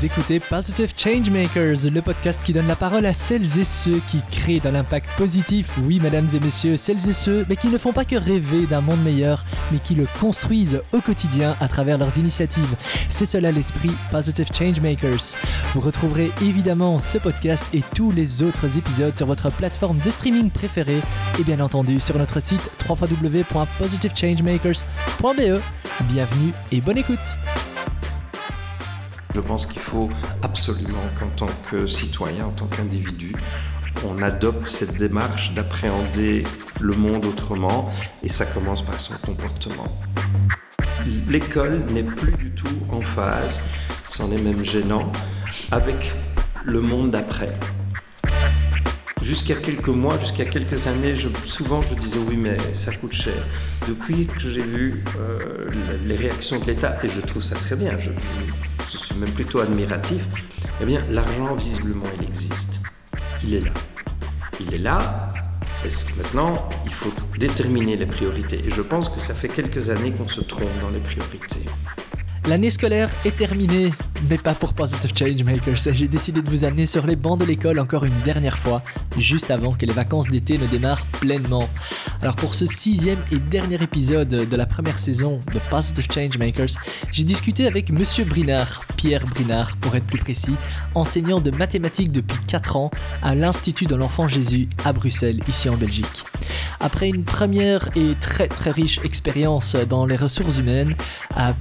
Vous écoutez Positive Changemakers, le podcast qui donne la parole à celles et ceux qui créent de l'impact positif. Oui, mesdames et messieurs, celles et ceux, mais qui ne font pas que rêver d'un monde meilleur, mais qui le construisent au quotidien à travers leurs initiatives. C'est cela l'esprit Positive Changemakers. Vous retrouverez évidemment ce podcast et tous les autres épisodes sur votre plateforme de streaming préférée et bien entendu sur notre site www.positivechangemakers.be. Bienvenue et bonne écoute. Je pense qu'il faut absolument qu'en tant que citoyen, en tant qu'individu, on adopte cette démarche d'appréhender le monde autrement et ça commence par son comportement. L'école n'est plus du tout en phase, c'en est même gênant, avec le monde d'après. Jusqu'à quelques mois, jusqu'à quelques années, souvent je disais oui mais ça coûte cher. Depuis que j'ai vu euh, les réactions de l'État, et je trouve ça très bien, je, je, je suis même plutôt admiratif, eh bien l'argent visiblement il existe. Il est là. Il est là. Et maintenant, il faut déterminer les priorités? Et je pense que ça fait quelques années qu'on se trompe dans les priorités. L'année scolaire est terminée, mais pas pour Positive Changemakers. J'ai décidé de vous amener sur les bancs de l'école encore une dernière fois, juste avant que les vacances d'été ne démarrent pleinement. Alors pour ce sixième et dernier épisode de la première saison de Positive Changemakers, j'ai discuté avec Monsieur Brinard, Pierre Brinard pour être plus précis, enseignant de mathématiques depuis 4 ans à l'Institut de l'Enfant Jésus à Bruxelles, ici en Belgique. Après une première et très très riche expérience dans les ressources humaines,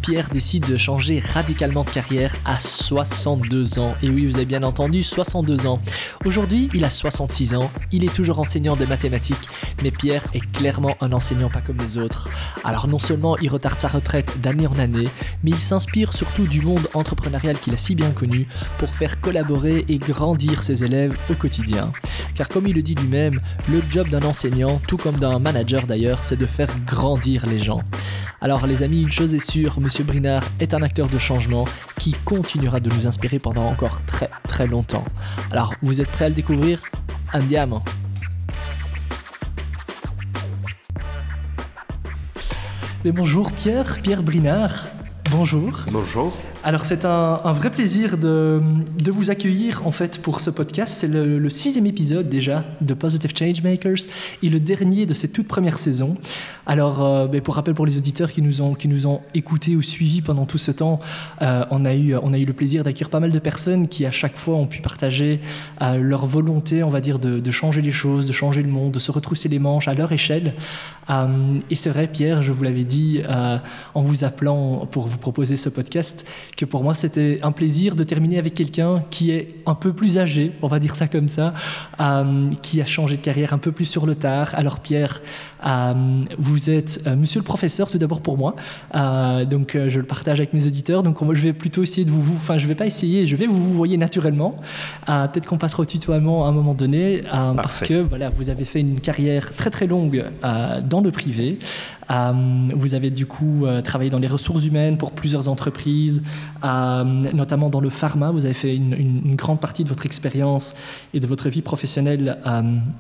Pierre décide de changer radicalement de carrière à 62 ans. Et oui, vous avez bien entendu, 62 ans. Aujourd'hui, il a 66 ans, il est toujours enseignant de mathématiques, mais Pierre est clairement un enseignant pas comme les autres. Alors non seulement il retarde sa retraite d'année en année, mais il s'inspire surtout du monde entrepreneurial qu'il a si bien connu pour faire collaborer et grandir ses élèves au quotidien. Car comme il le dit lui-même, le job d'un enseignant, tout comme d'un manager d'ailleurs, c'est de faire grandir les gens. Alors les amis, une chose est sûre, Monsieur Brinard est un acteur de changement qui continuera de nous inspirer pendant encore très très longtemps. Alors vous êtes prêts à le découvrir? Andiamo Mais bonjour Pierre, Pierre Brinard. Bonjour. Bonjour. Alors c'est un, vrai plaisir de, vous accueillir en fait pour ce podcast. C'est le, sixième épisode déjà de Positive Changemakers et le dernier de cette toute première saison. Alors euh, ben pour rappel pour les auditeurs qui nous ont, qui nous ont écoutés ou suivis pendant tout ce temps, euh, on, a eu, on a eu le plaisir d'accueillir pas mal de personnes qui à chaque fois ont pu partager euh, leur volonté, on va dire, de, changer les choses, de changer le monde, de se retrousser les manches à leur échelle. Et c'est vrai Pierre, je vous l'avais dit en vous appelant pour vous proposer ce podcast, que pour moi c'était un plaisir de terminer avec quelqu'un qui est un peu plus âgé, on va dire ça comme ça, euh, qui a changé de carrière un peu plus sur le tard. Alors Pierre, euh, vous êtes euh, monsieur le professeur tout d'abord pour moi, donc je le partage avec mes auditeurs, donc moi je vais plutôt essayer de vous, vous, enfin je vais pas essayer, je vais vous vous voyez naturellement. Peut-être qu'on passera au tutoiement à un moment donné, parce que voilà, vous avez fait une carrière très très longue dans le privé. Euh, vous avez du coup euh, travaillé dans les ressources humaines pour plusieurs entreprises, euh, notamment dans le pharma. Vous avez fait une, une, une, grande partie de votre expérience et de votre vie professionnelle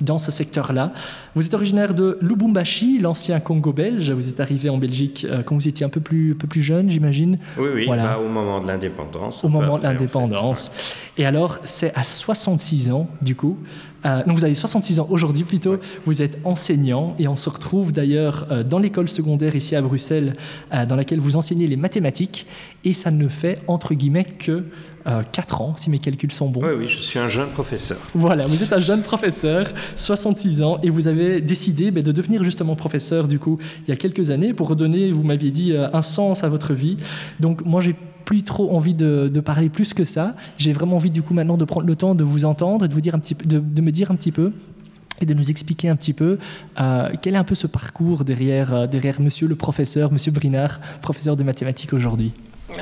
dans ce secteur-là. Vous êtes originaire de Lubumbashi, l'ancien Congo belge. Vous êtes arrivé en Belgique quand vous étiez un peu plus, un peu plus jeune, j'imagine. Oui, oui, voilà. bah, au moment de l'indépendance. Au moment de l'indépendance. En fait. Et alors, c'est à 66 ans, du coup, euh, donc vous avez 66 ans aujourd'hui plutôt, ouais. vous êtes enseignant et on se retrouve d'ailleurs euh, dans l'école secondaire ici à Bruxelles euh, dans laquelle vous enseignez les mathématiques et ça ne fait entre guillemets que euh, 4 ans si mes calculs sont bons. Oui, oui, je suis un jeune professeur. Voilà, vous êtes un jeune professeur, 66 ans et vous avez décidé bah, de devenir justement professeur du coup il y a quelques années pour redonner, vous m'aviez dit, euh, un sens à votre vie. Donc moi j'ai plus trop envie de, parler plus que ça. J'ai vraiment envie du coup maintenant de prendre le temps de vous entendre et de vous dire un petit de, me dire un petit peu et de nous expliquer un petit peu euh, quel est un peu ce parcours derrière, euh, derrière monsieur le professeur, monsieur Brinard, professeur de mathématiques aujourd'hui?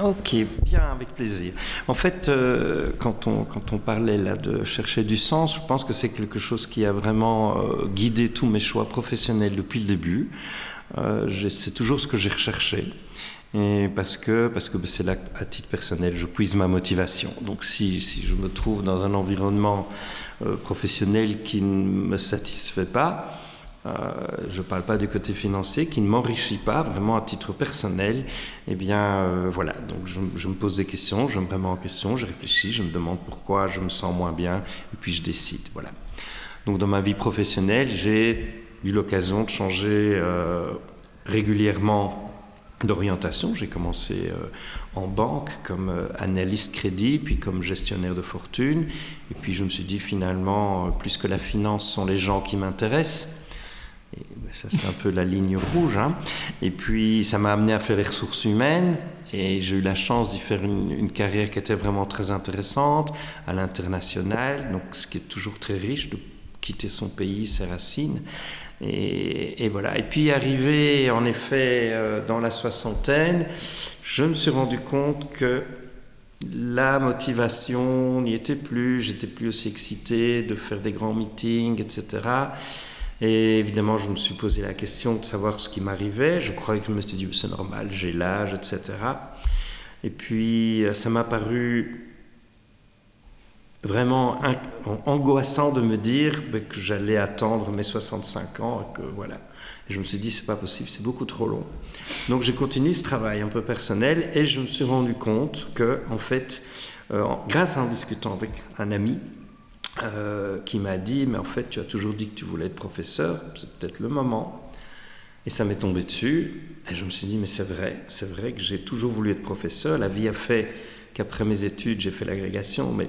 Ok, bien, avec plaisir. En fait, euh, quand, on, quand on parlait là de chercher du sens, je pense que c'est quelque chose qui a vraiment guidé tous mes choix professionnels depuis le début. C'est toujours ce que j'ai recherché. Et parce que parce que c'est là à titre personnel je puise ma motivation donc si, si je me trouve dans un environnement euh, professionnel qui ne me satisfait pas euh, je ne parle pas du côté financier, qui ne m'enrichit pas vraiment à titre personnel, eh bien euh, voilà, donc je, me pose des questions, je me remets en question, je réfléchis, je me demande pourquoi je me sens moins bien, et puis je décide. Voilà. Donc dans ma vie professionnelle, j'ai eu l'occasion de changer régulièrement d'orientation. J'ai commencé en banque comme analyste crédit, puis comme gestionnaire de fortune. Et puis je me suis dit finalement, plus que la finance sont les gens qui m'intéressent, ben, ça, c'est un peu la ligne rouge. Hein. Et puis, ça m'a amené à faire les ressources humaines. Et j'ai eu la chance d'y faire une, carrière qui était vraiment très intéressante à l'international. Donc, ce qui est toujours très riche de quitter son pays, ses racines. Et, voilà. Et puis, arrivé en effet euh, dans la soixantaine, je me suis rendu compte que la motivation n'y était plus. J'étais plus aussi excité de faire des grands meetings, etc. Et évidemment, je me suis posé la question de savoir ce qui m'arrivait. Je croyais que je me suis dit, c'est normal, j'ai l'âge, etc. Et puis, euh, ça m'a paru vraiment angoissant de me dire ben, que j'allais attendre mes 65 ans et que voilà. je me suis dit, c'est pas possible, c'est beaucoup trop long. Donc, j'ai continué ce travail un peu personnel et je me suis rendu compte que, en fait, euh, grâce à en discutant avec un ami, euh, qui m'a dit, mais en fait, tu as toujours dit que tu voulais être professeur, c'est peut-être le moment. Et ça m'est tombé dessus, et je me suis dit, mais c'est vrai, c'est vrai que j'ai toujours voulu être professeur. La vie a fait qu'après mes études, j'ai fait l'agrégation, mais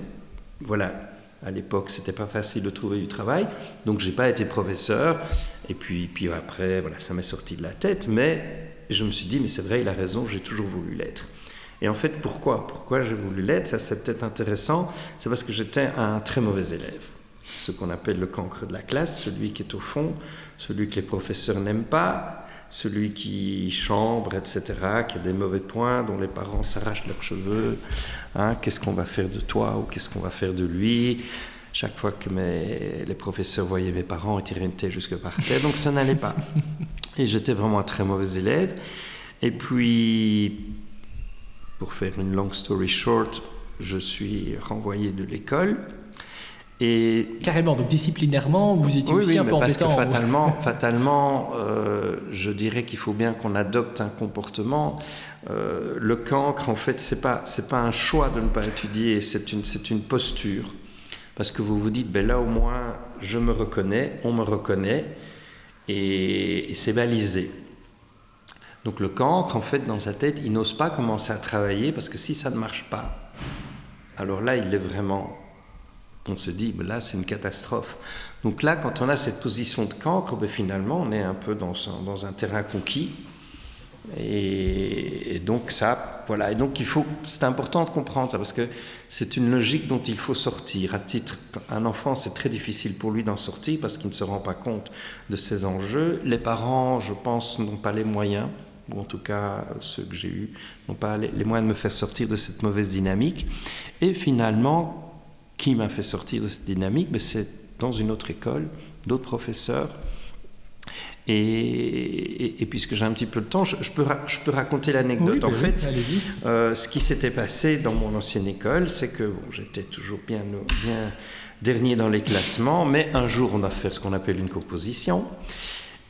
voilà, à l'époque, c'était pas facile de trouver du travail, donc j'ai pas été professeur. Et puis, puis après, voilà, ça m'est sorti de la tête, mais je me suis dit, mais c'est vrai, il a raison, j'ai toujours voulu l'être. Et en fait, pourquoi? Pourquoi j'ai voulu l'être? Ça, c'est peut-être intéressant. C'est parce que j'étais un très mauvais élève. Ce qu'on appelle le cancre de la classe, celui qui est au fond, celui que les professeurs n'aiment pas, celui qui chambre, etc., qui a des mauvais points, dont les parents s'arrachent leurs cheveux. Hein, qu'est-ce qu'on va faire de toi ou qu'est-ce qu'on va faire de lui? Chaque fois que mes, les professeurs voyaient mes parents, ils tiraient une tête jusque par terre. Donc ça n'allait pas. Et j'étais vraiment un très mauvais élève. Et puis, pour faire une long story short, je suis renvoyé de l'école. Et Carrément, donc disciplinairement, vous étiez aussi un peu parce Que fatalement, fatalement euh, je dirais qu'il faut bien qu'on adopte un comportement. Euh, le cancre, en fait, c'est pas c'est pas un choix de ne pas étudier, c'est une c'est une posture, parce que vous vous dites, ben là au moins, je me reconnais, on me reconnaît, et c'est balisé. Donc le cancre, en fait, dans sa tête, il n'ose pas commencer à travailler parce que si ça ne marche pas, alors là, il est vraiment... On se dit, là, c'est une catastrophe. Donc là, quand on a cette position de cancre, ben, finalement, on est un peu dans un, terrain conquis. Et, donc ça, voilà. Et donc il faut, c'est important de comprendre ça parce que c'est une logique dont il faut sortir. À titre, un enfant, c'est très difficile pour lui d'en sortir parce qu'il ne se rend pas compte de ses enjeux. Les parents, je pense, n'ont pas les moyens ou en tout cas ceux que j'ai eus, n'ont pas les, moyens de me faire sortir de cette mauvaise dynamique. Et finalement, qui m'a fait sortir de cette dynamique ben, C'est dans une autre école, d'autres professeurs. Et, puisque j'ai un petit peu de temps, je, peux, je peux raconter l'anecdote. en ben fait, euh, ce qui s'était passé dans mon ancienne école, c'est que j'étais toujours bien, bien dernier dans les classements, mais un jour on a fait ce qu'on appelle une composition.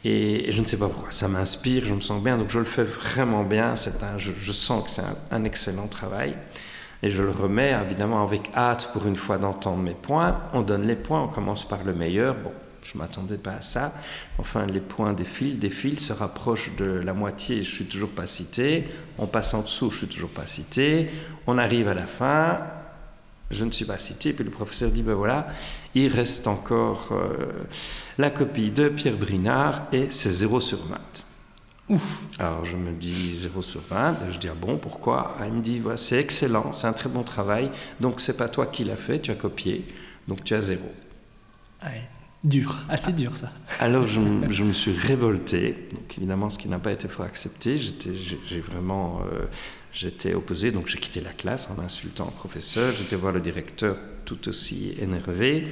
Et, je ne sais pas pourquoi, ça m'inspire, je me sens bien, donc je le fais vraiment bien. Un, je, sens que c'est un, excellent travail. Et je le remets évidemment avec hâte pour une fois d'entendre mes points. On donne les points, on commence par le meilleur. Bon, je ne m'attendais pas à ça. Enfin, les points défilent, défilent, se rapprochent de la moitié, je ne suis toujours pas cité. On passe en dessous, je suis toujours pas cité. On arrive à la fin, je ne suis pas cité. Puis le professeur dit, ben voilà, il reste encore euh, la copie de Pierre Brinard et c'est 0 sur 20. Ouf. Alors je me dis 0 sur 20, je dis ah bon pourquoi? Il me dit c'est excellent, c'est un très bon travail, donc c'est pas toi qui l'as fait, tu as copié, donc tu as 0. dur, assez dur ça. Alors je, je, me suis révolté, donc évidemment ce qui n'a pas été fort accepté, j'ai vraiment euh, J'étais opposé, donc j'ai quitté la classe en insultant le professeur. J'étais voir le directeur tout aussi énervé.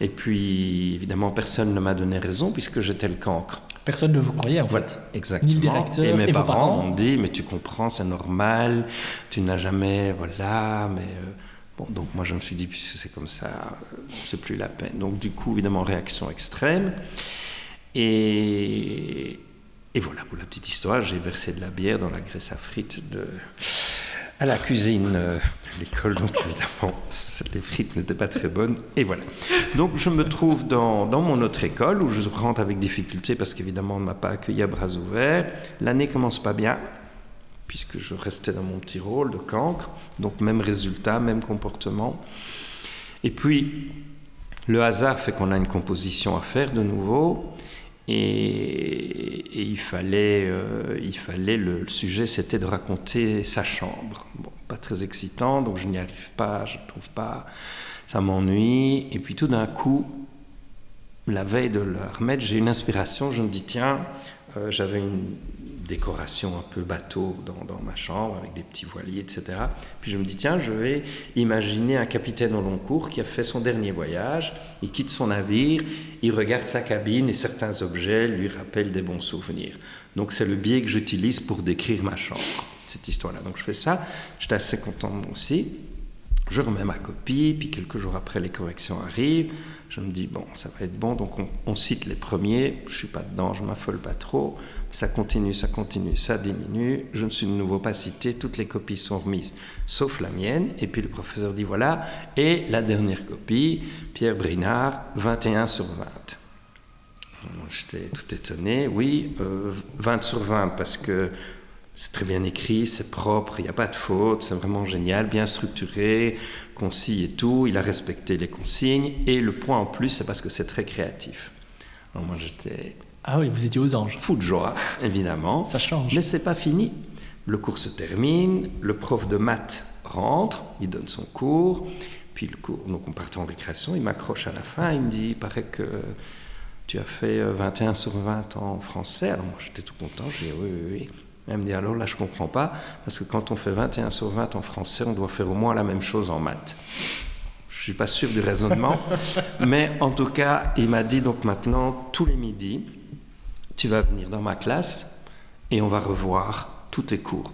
Et puis, évidemment, personne ne m'a donné raison puisque j'étais le cancre. Personne ne vous croyait en fait. Exactement. Ni le directeur, et mes parents, m'ont dit Mais tu comprends, c'est normal, tu n'as jamais. Voilà, mais. Euh, bon, donc moi je me suis dit Puisque c'est comme ça, c'est plus la peine. Donc du coup, évidemment, réaction extrême. Et, et voilà, pour la petite histoire, j'ai versé de la bière dans la graisse à frites de, à la cuisine euh, l'école, donc évidemment, les frites n'étaient pas très bonnes, et voilà. Donc je me trouve dans, dans mon autre école, où je rentre avec difficulté, parce qu'évidemment, on ne m'a pas accueilli à bras ouverts. L'année commence pas bien, puisque je restais dans mon petit rôle de cancre, donc même résultat, même comportement. Et puis, le hasard fait qu'on a une composition à faire de nouveau, et, il fallait, euh, il fallait le, sujet, c'était de raconter sa chambre. Bon, pas très excitant, donc je n'y arrive pas, je ne trouve pas, ça m'ennuie. Et puis tout d'un coup, la veille de le remettre, j'ai une inspiration, je me dis, tiens, euh, j'avais une décoration un peu bateau dans, dans, ma chambre, avec des petits voiliers, etc. Puis je me dis, tiens, je vais imaginer un capitaine au long cours qui a fait son dernier voyage, il quitte son navire, il regarde sa cabine et certains objets lui rappellent des bons souvenirs. Donc c'est le biais que j'utilise pour décrire ma chambre, cette histoire-là. Donc je fais ça, j'étais assez content moi aussi. Je remets ma copie, puis quelques jours après, les corrections arrivent. Je me dis, bon, ça va être bon, donc on, cite les premiers. Je suis pas dedans, je m'affole pas trop. Ça continue, ça continue, ça diminue. Je ne suis de nouveau pas cité, toutes les copies sont remises, sauf la mienne. Et puis le professeur dit voilà, et la dernière copie, Pierre Brinard, 21 sur 20. J'étais tout étonné, oui, 20 euh, sur 20 parce que c'est très bien écrit, c'est propre, il n'y a pas de faute, c'est vraiment génial, bien structuré, concis et tout, il a respecté les consignes. Et le point en plus, c'est parce que c'est très créatif. Alors moi j'étais ah oui, vous étiez aux anges. Fou de joie, évidemment. Ça change. Mais c'est pas fini. Le cours se termine, le prof de maths rentre, il donne son cours, puis le cours, donc on part en récréation, il m'accroche à la fin, il me dit, il paraît que tu as fait 21 euh, sur 20 en français. Alors moi j'étais tout content, je dis oui, oui, oui. Elle me dit alors là je comprends pas, parce que quand on fait 21 sur 20 en français, on doit faire au moins la même chose en maths. Je suis pas sûr du raisonnement, mais en tout cas, il m'a dit donc maintenant, tous les midis, tu vas venir dans ma classe et on va revoir tous tes cours.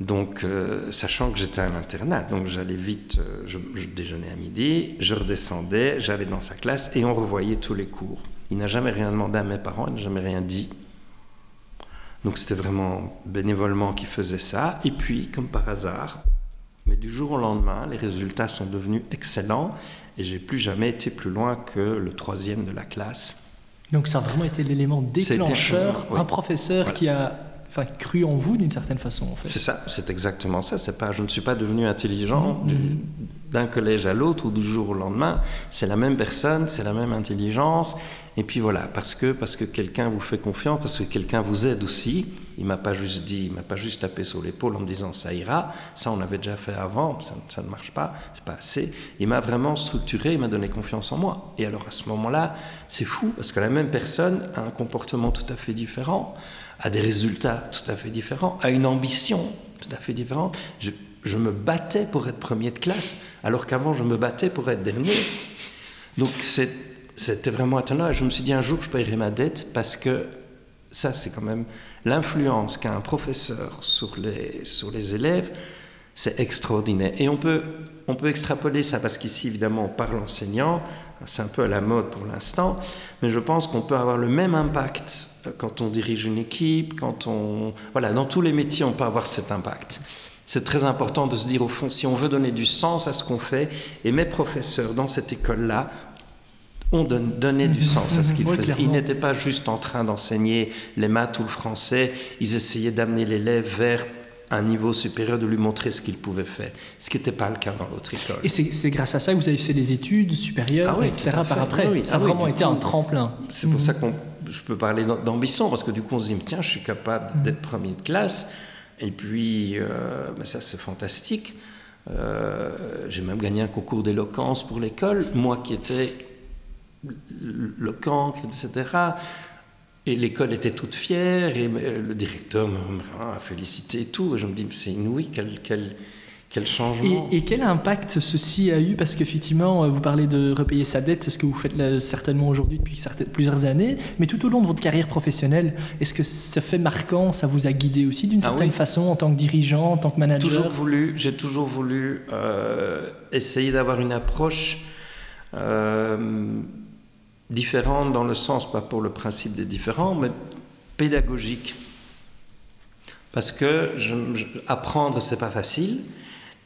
Donc, euh, sachant que j'étais à l'internat, donc j'allais vite, euh, je, déjeunais à midi, je redescendais, j'allais dans sa classe et on revoyait tous les cours. Il n'a jamais rien demandé à mes parents, il n'a jamais rien dit. Donc c'était vraiment bénévolement qu'il faisait ça. Et puis, comme par hasard, mais du jour au lendemain, les résultats sont devenus excellents et j'ai plus jamais été plus loin que le troisième de la classe. Donc ça a vraiment été l'élément déclencheur, un professeur qui a enfin, cru en vous d'une certaine façon. En fait. C'est ça, c'est exactement ça. C'est pas, je ne suis pas devenu intelligent mm-hmm. D'un collège à l'autre ou du jour au lendemain. C'est la même personne, c'est la même intelligence. Et puis voilà, parce que, parce que quelqu'un vous fait confiance, parce que quelqu'un vous aide aussi. Il m'a pas juste dit, il m'a pas juste tapé sur l'épaule en me disant ça ira. Ça, on avait déjà fait avant, ça, ne marche pas, c'est pas assez. Il m'a vraiment structuré, il m'a donné confiance en moi. Et alors à ce moment-là, c'est fou parce que la même personne a un comportement tout à fait différent, a des résultats tout à fait différents, a une ambition tout à fait différente. Je me battais pour être premier de classe, alors qu'avant je me battais pour être dernier. Donc c'était vraiment étonnant. Je me suis dit un jour je paierai ma dette parce que ça c'est quand même l'influence qu'a un professeur sur les, sur les élèves, c'est extraordinaire. Et on peut, on peut extrapoler ça, parce qu'ici, évidemment, on parle enseignant, c'est un peu à la mode pour l'instant, mais je pense qu'on peut avoir le même impact euh, quand on dirige une équipe, quand on... Voilà, dans tous les métiers, on peut avoir cet impact. C'est très important de se dire, au fond, si on veut donner du sens à ce qu'on fait, et mes professeurs dans cette école-là ont donné du mhm. sens à ce qu'ils faisaient. Ils n'étaient pas juste en train d'enseigner les maths ou le français, ils essayaient d'amener l'élève vers un niveau supérieur, de lui montrer ce qu'il pouvait faire, ce qui n'était pas le cas dans l'autre école. Et c'est grâce à ça que vous avez fait des études supérieures, ah etc. par après. Ça a ah vraiment été un tremplin. C'est pour ça que je peux parler d'ambition, parce que du coup on se dit, tiens, je suis capable mhm. d'être premier de classe, et puis euh, ça c'est fantastique. Euh, j'ai même gagné un concours d'éloquence pour l'école, moi qui étais le cancre, etc. Et l'école était toute fière, et le directeur m'a félicité et tout. Et je me dis, c'est inouï, quel, quel, quel changement. Et, quel impact ceci a eu? Parce qu'effectivement, vous parlez de repayer sa dette, c'est ce que vous faites certainement aujourd'hui depuis plusieurs années. Mais tout au long de votre carrière professionnelle, est-ce que ce fait marquant, ça vous a guidé aussi d'une ah certaine façon en tant que dirigeant, en tant que manager? Toujours voulu, J'ai toujours voulu euh, essayer d'avoir une approche. Euh, différente dans le sens, pas pour le principe des différents, mais pédagogique. Parce que je, je, apprendre, c'est pas facile.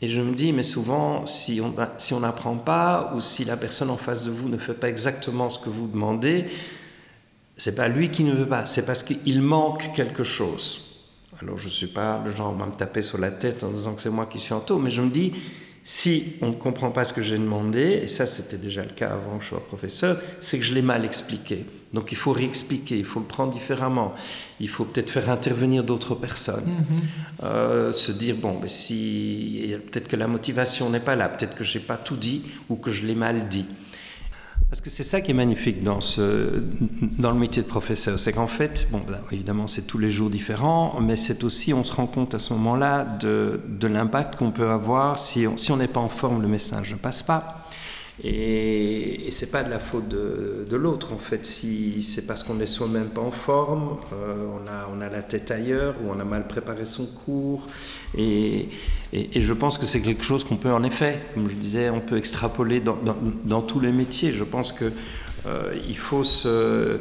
Et je me dis, mais souvent, si on n'apprend pas, ou si la personne en face de vous ne fait pas exactement ce que vous demandez, c'est pas lui qui ne veut pas, c'est parce qu'il manque quelque chose. Alors je ne suis pas le genre à me taper sur la tête en disant que c'est moi qui suis en taux, mais je me dis, si on ne comprend pas ce que j'ai demandé, et ça c'était déjà le cas avant que je sois professeur, c'est que je l'ai mal expliqué. Donc il faut réexpliquer, il faut le prendre différemment. Il faut peut-être faire intervenir d'autres personnes. Mm-hmm. euh, se dire, bon, mais si peut-être que la motivation n'est pas là, peut-être que je n'ai pas tout dit ou que je l'ai mal dit. Parce que c'est ça qui est magnifique dans, ce, dans le métier de professeur, c'est qu'en fait, bon, là, évidemment, c'est tous les jours différents, mais c'est aussi, on se rend compte à ce moment-là de, de l'impact qu'on peut avoir si on si n'est pas en forme, le message ne passe pas. Et, et c'est pas de la faute de, l'autre en fait. Si c'est parce qu'on n'est soi-même pas en forme, euh, on, a, on a la tête ailleurs ou on a mal préparé son cours. Et, et, je pense que c'est quelque chose qu'on peut en effet, comme je disais, on peut extrapoler dans, dans, tous les métiers. Je pense que euh, faut se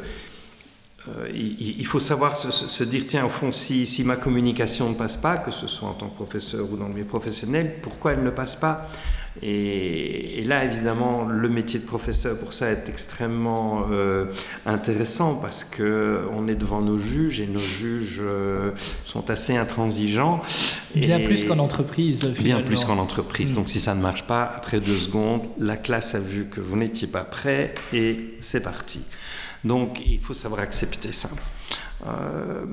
euh, il, faut savoir se, se, dire, tiens, au fond, si, si, ma communication ne passe pas, que ce soit en tant que professeur ou dans le milieu professionnel, pourquoi elle ne passe pas? Et, et, là, évidemment, le métier de professeur pour ça est extrêmement euh, intéressant parce que on est devant nos juges et nos juges euh, sont assez intransigeants. Bien plus qu'en entreprise. Bien plus qu'en entreprise. Mmh. Donc, si ça ne marche pas, après deux secondes, la classe a vu que vous n'étiez pas prêt et c'est parti. Donc, il faut savoir accepter ça. Euh,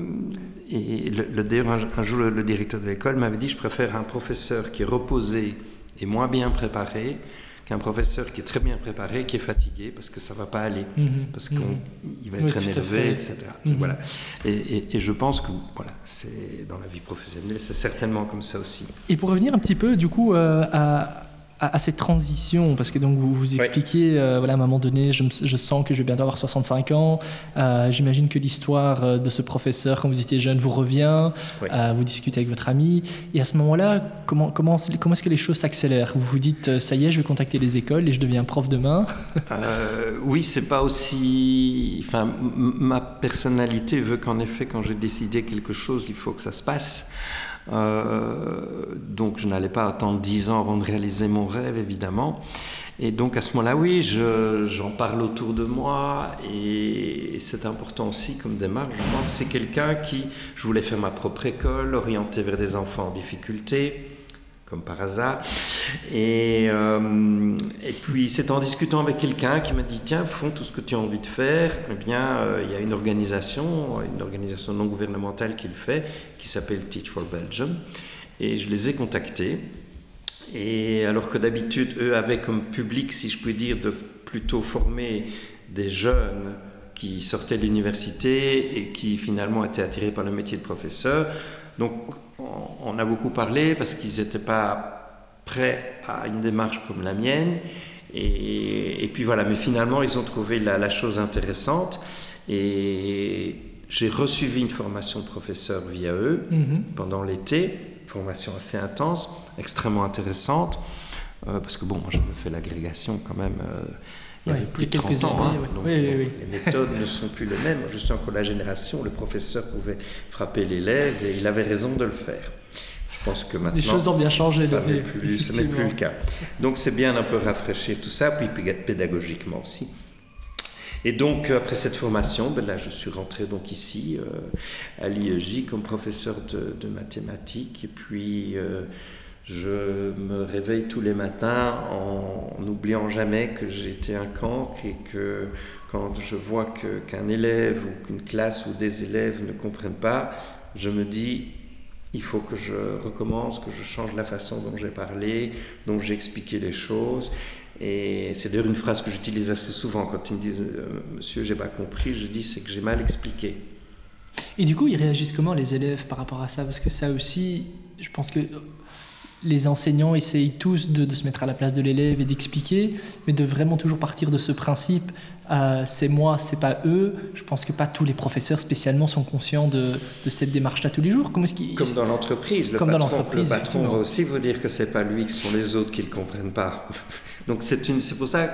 et le, le, d'ailleurs, un, un jour, le, le directeur de l'école m'avait dit je préfère un professeur qui est reposé est moins bien préparé qu'un professeur qui est très bien préparé, qui est fatigué parce que ça va pas aller, -hmm. parce qu'il -hmm. va être oui, énervé, etc. -hmm. voilà. Et, et, et, je pense que voilà, c'est dans la vie professionnelle, c'est certainement comme ça aussi. Et pour revenir un petit peu du coup euh, à à, à, cette transition Parce que donc vous vous expliquiez, ouais. euh, voilà, à un moment donné, je, je, sens que je vais bientôt avoir 65 ans. Euh, J'imagine que l'histoire euh, de ce professeur, quand vous étiez jeune, vous revient. Euh, vous discutez avec votre ami. Et à ce moment-là, comment, comment, comment est-ce que les choses s'accélèrent? Vous vous dites, ça y est, je vais contacter les écoles et je deviens prof demain Oui, c'est pas aussi. Enfin, ma personnalité veut qu'en effet, quand j'ai décidé quelque chose, il faut que ça se passe. Euh, donc je n'allais pas attendre dix ans avant de réaliser mon rêve, évidemment. Et donc à ce moment-là, oui, j'en je, parle autour de moi et, et c'est important aussi comme démarche. Je pense c'est quelqu'un qui, je voulais faire ma propre école, orientée vers des enfants en difficulté comme par hasard. Et, euh, et puis c'est en discutant avec quelqu'un qui m'a dit tiens, font tout ce que tu as envie de faire. Eh bien, euh, il y a une organisation, une organisation non gouvernementale qui le fait, qui s'appelle Teach for Belgium. Et je les ai contactés. Et alors que d'habitude, eux avaient comme public, si je puis dire, de plutôt former des jeunes qui sortaient de l'université et qui finalement étaient attirés par le métier de professeur. Donc on a beaucoup parlé parce qu'ils n'étaient pas prêts à une démarche comme la mienne. Et, et, puis voilà, mais finalement, ils ont trouvé la, la chose intéressante. Et j'ai reçu une formation de professeur via eux -hmm. pendant l'été, formation assez intense, extrêmement intéressante. Euh, parce que bon, moi j'avais fait l'agrégation quand même. Euh, il y avait plus de 30 ans, années, hein, donc les méthodes ne sont plus les mêmes. Je suis encore la génération, le professeur pouvait frapper l'élève et il avait raison de le faire. Je pense que maintenant, les choses ont bien changé. Ça n'est plus, plus le cas. Donc c'est bien un peu rafraîchir tout ça, puis pédagogiquement aussi. Et donc, après cette formation, ben là, je suis rentré donc ici euh, à l'IEJ comme professeur de, de, mathématiques. Et puis, euh, je me réveille tous les matins en n'oubliant jamais que j'étais un cancre et que quand je vois qu'un qu élève ou qu'une classe ou des élèves ne comprennent pas, je me dis il faut que je recommence, que je change la façon dont j'ai parlé, dont j'ai expliqué les choses. Et c'est d'ailleurs une phrase que j'utilise assez souvent quand ils me disent euh, Monsieur, j'ai pas compris, je dis c'est que j'ai mal expliqué. Et du coup, ils réagissent comment les élèves par rapport à ça? Parce que ça aussi, je pense que les enseignants essayent tous de, de, se mettre à la place de l'élève et d'expliquer, mais de vraiment toujours partir de ce principe euh, c'est moi, c'est pas eux. Je pense que pas tous les professeurs spécialement sont conscients de, de cette démarche-là tous les jours. Comment est-ce qu Comme dans l'entreprise. Comme patron, dans l'entreprise. Le patron va aussi vous dire que c'est pas lui, que ce sont les autres qui ne le comprennent pas. Donc c'est pour ça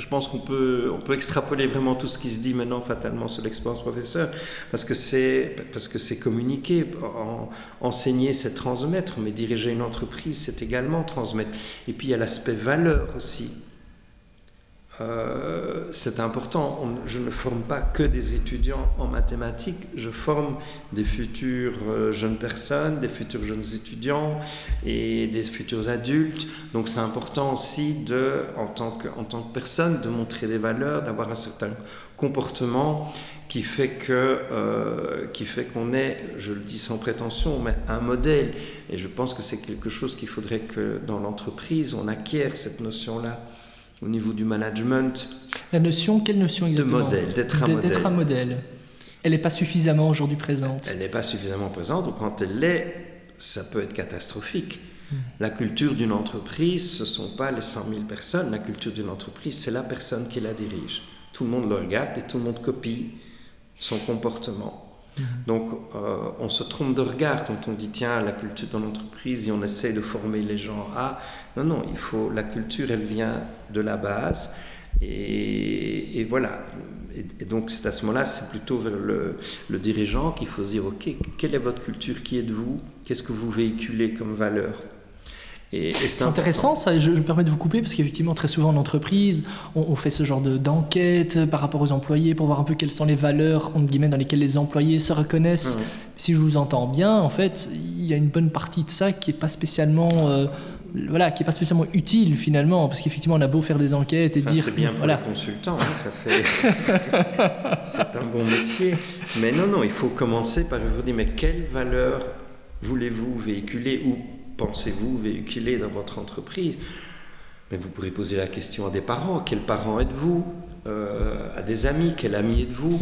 je pense qu'on peut, on peut extrapoler vraiment tout ce qui se dit maintenant fatalement sur l'expérience professeur, parce que c'est, parce que c'est communiquer. enseigner, c'est transmettre, mais diriger une entreprise, c'est également transmettre. Et puis il y a l'aspect valeur aussi. Euh, c'est important. je ne forme pas que des étudiants en mathématiques, je forme des futures euh, jeunes personnes, des futurs jeunes étudiants et des futurs adultes. Donc c'est important aussi, de, en, tant que, en tant que personne, de montrer des valeurs, d'avoir un certain comportement qui fait que euh, qui fait qu'on est, je le dis sans prétention, mais un modèle. Et je pense que c'est quelque chose qu'il faudrait que dans l'entreprise on acquiert cette notion-là au niveau du management. La notion, quelle notion exactement De modèle, d'être un modèle. D'être un modèle. Elle n'est pas suffisamment aujourd'hui présente. Elle n'est pas suffisamment présente, ou quand elle l'est, ça peut être catastrophique. Hmm. La culture d'une entreprise, ce ne sont pas les 100 000 personnes. La culture d'une entreprise, c'est la personne qui la dirige. Tout le monde le regarde et tout le monde copie son comportement. Mhm. Donc, euh, on se trompe de regard quand on dit tiens, la culture dans l'entreprise et on essaie de former les gens à. Non, non, il faut. La culture, elle vient de la base. Et, voilà. Et, donc, c'est à ce moment-là, c'est plutôt vers le, dirigeant qu'il faut dire ok, quelle est votre culture? Qui êtes-vous? Qu'est-ce que vous véhiculez comme valeur? C'est intéressant, ça, je, me permets de vous couper, parce qu'effectivement, très souvent en entreprise, on, fait ce genre d'enquête par rapport aux employés pour voir un peu quelles sont les valeurs entre guillemets, dans lesquelles les employés se reconnaissent. Si je vous entends bien, en fait, il y a une bonne partie de ça qui n'est pas spécialement. Euh, voilà, qui est pas spécialement utile finalement, parce qu'effectivement on a beau faire des enquêtes et dire. C'est bien pour voilà. les consultants, hein, ça fait. c'est un bon métier. Mais non, non, il faut commencer par vous dire mais quelles valeurs voulez-vous véhiculer ou pensez-vous véhiculer dans votre entreprise? Mais vous pourrez poser la question à des parents. Quels parents êtes-vous? Euh, À des amis, quel ami êtes-vous?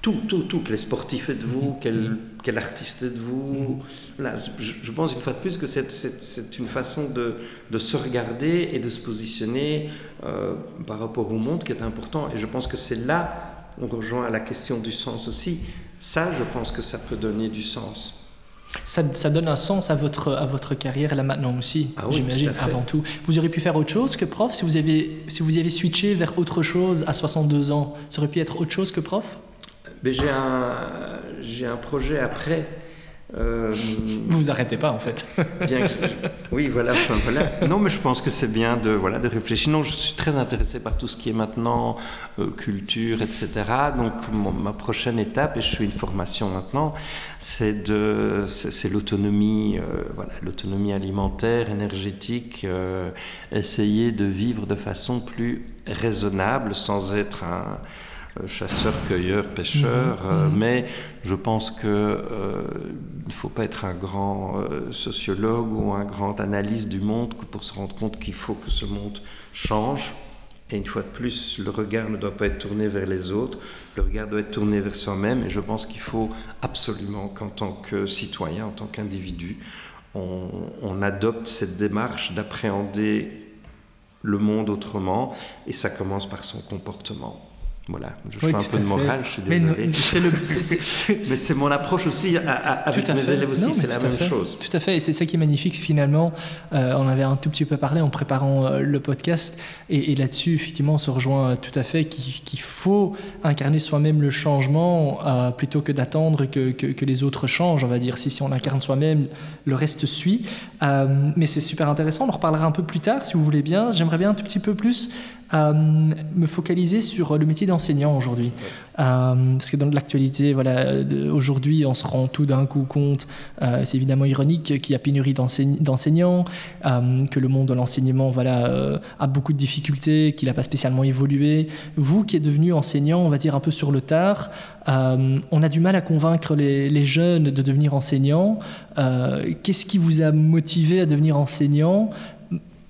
Tout, tout, tout. Quel sportif êtes-vous? Quel, artiste êtes-vous? Voilà, je, pense une fois de plus que c'est une façon de, de, se regarder et de se positionner euh, par rapport au monde qui est important. Et je pense que c'est là, on rejoint à la question du sens aussi. Ça, je pense que ça peut donner du sens. Ça, ça, donne un sens à votre, à votre carrière là maintenant aussi, ah j'imagine, avant tout. Vous auriez pu faire autre chose que prof si vous, avez, si vous y avez switché vers autre chose à 62 ans? Ça aurait pu être autre chose que prof? J'ai un, un projet après euh, vous vous arrêtez pas en fait. bien oui, voilà, voilà. Non, mais je pense que c'est bien de, voilà, de réfléchir. Non, je suis très intéressé par tout ce qui est maintenant euh, culture, etc. Donc, ma prochaine étape, et je suis une formation maintenant, c'est de, c'est l'autonomie, euh, voilà, l'autonomie alimentaire, énergétique, essayer de vivre de façon plus raisonnable, sans être un euh, chasseur, cueilleur, pêcheur, mhm. Euh, mhm. mais je pense qu'il euh, ne faut pas être un grand sociologue ou un grand analyste du monde pour se rendre compte qu'il faut que ce monde change. Et une fois de plus, le regard ne doit pas être tourné vers les autres, le regard doit être tourné vers soi-même. Et je pense qu'il faut absolument qu'en tant que citoyen, en tant qu'individu, on, on adopte cette démarche d'appréhender le monde autrement, et ça commence par son comportement. Voilà, je fais un peu de morale, je suis désolé. Mais c'est mon approche aussi avec mes élèves aussi, c'est la même chose. Tout à fait, et c'est ça qui est magnifique finalement. Euh, on avait un tout petit peu parlé en préparant euh, le podcast, et, là-dessus, effectivement, on se rejoint tout à fait qu'il faut incarner soi-même le changement euh, plutôt que d'attendre que, que, les autres changent, on va dire. Si, si on incarne soi-même, le reste suit. mais c'est super intéressant, on en reparlera un peu plus tard si vous voulez bien. J'aimerais bien un tout petit peu plus me focaliser sur le métier d'enseignant aujourd'hui. Euh, parce que dans l'actualité, voilà, aujourd'hui, on se rend tout d'un coup compte, euh, c'est évidemment ironique, qu'il y a pénurie d'enseignants, euh, que le monde de l'enseignement voilà, a beaucoup de difficultés, qu'il n'a pas spécialement évolué. Vous qui êtes devenu enseignant, on va dire un peu sur le tard, on a du mal à convaincre les, les jeunes de devenir enseignants. Qu'est-ce qui vous a motivé à devenir enseignant?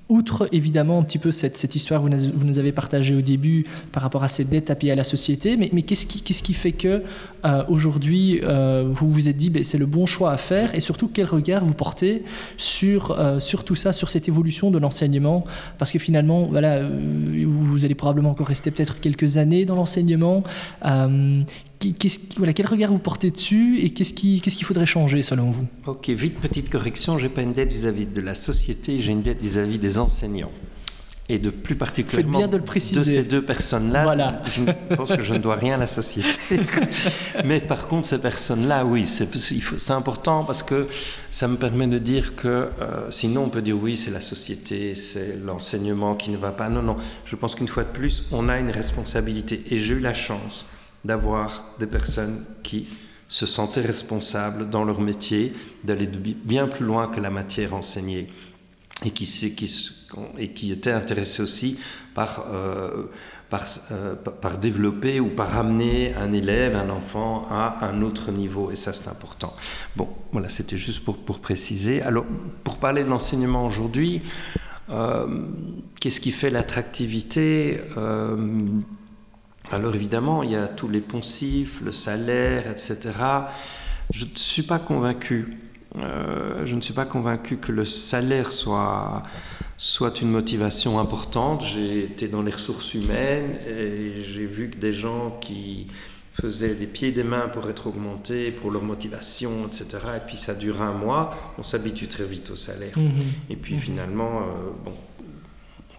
Outre évidemment un petit peu cette, cette histoire que vous, nous avez partagée au début par rapport à ces dettes à payer à la société, mais, mais qu'est-ce qui, qu'est-ce qui fait que euh, aujourd'hui euh, vous vous êtes dit ben, c'est le bon choix à faire et surtout quel regard vous portez sur, euh, sur tout ça, sur cette évolution de l'enseignement? Parce que finalement, voilà, vous allez probablement encore rester peut-être quelques années dans l'enseignement voilà, quel regard vous portez dessus et qu'est-ce qu'il ce qu'il faudrait changer selon vous? Ok, vite petite correction, j'ai pas une dette vis-à-vis de la société, j'ai une dette vis-à-vis des enseignants. et de plus particulièrement bien de, le préciser. de ces deux personnes-là, Voilà. je pense que je ne dois rien à la société. Mais par contre, ces personnes-là, oui, c'est important parce que ça me permet de dire que euh, sinon on peut dire oui, c'est la société, c'est l'enseignement qui ne va pas. Non, non, je pense qu'une fois de plus, on a une responsabilité. Et j'ai eu la chance d'avoir des personnes qui se sentaient responsables dans leur métier, d'aller bien plus loin que la matière enseignée et qui, s'est- qui s- et qui était intéressé aussi par, euh, euh, par- développer ou par amener un élève, un enfant à un autre niveau. Et ça, c'est important. Bon, voilà, c'était juste pour, pour préciser. Alors, pour parler de l'enseignement aujourd'hui, euh, qu'est-ce qui fait l'attractivité alors évidemment, il y a tous les poncifs, le salaire, etc. Je ne suis pas convaincu. Euh, je ne suis pas convaincu que le salaire soit, soit une motivation importante. J'ai été dans les ressources humaines et j'ai vu que des gens qui faisaient des pieds et des mains pour être augmentés, pour leur motivation, etc. Et puis ça dure un mois, on s'habitue très vite au salaire. Mhm. Et puis finalement, euh, bon, on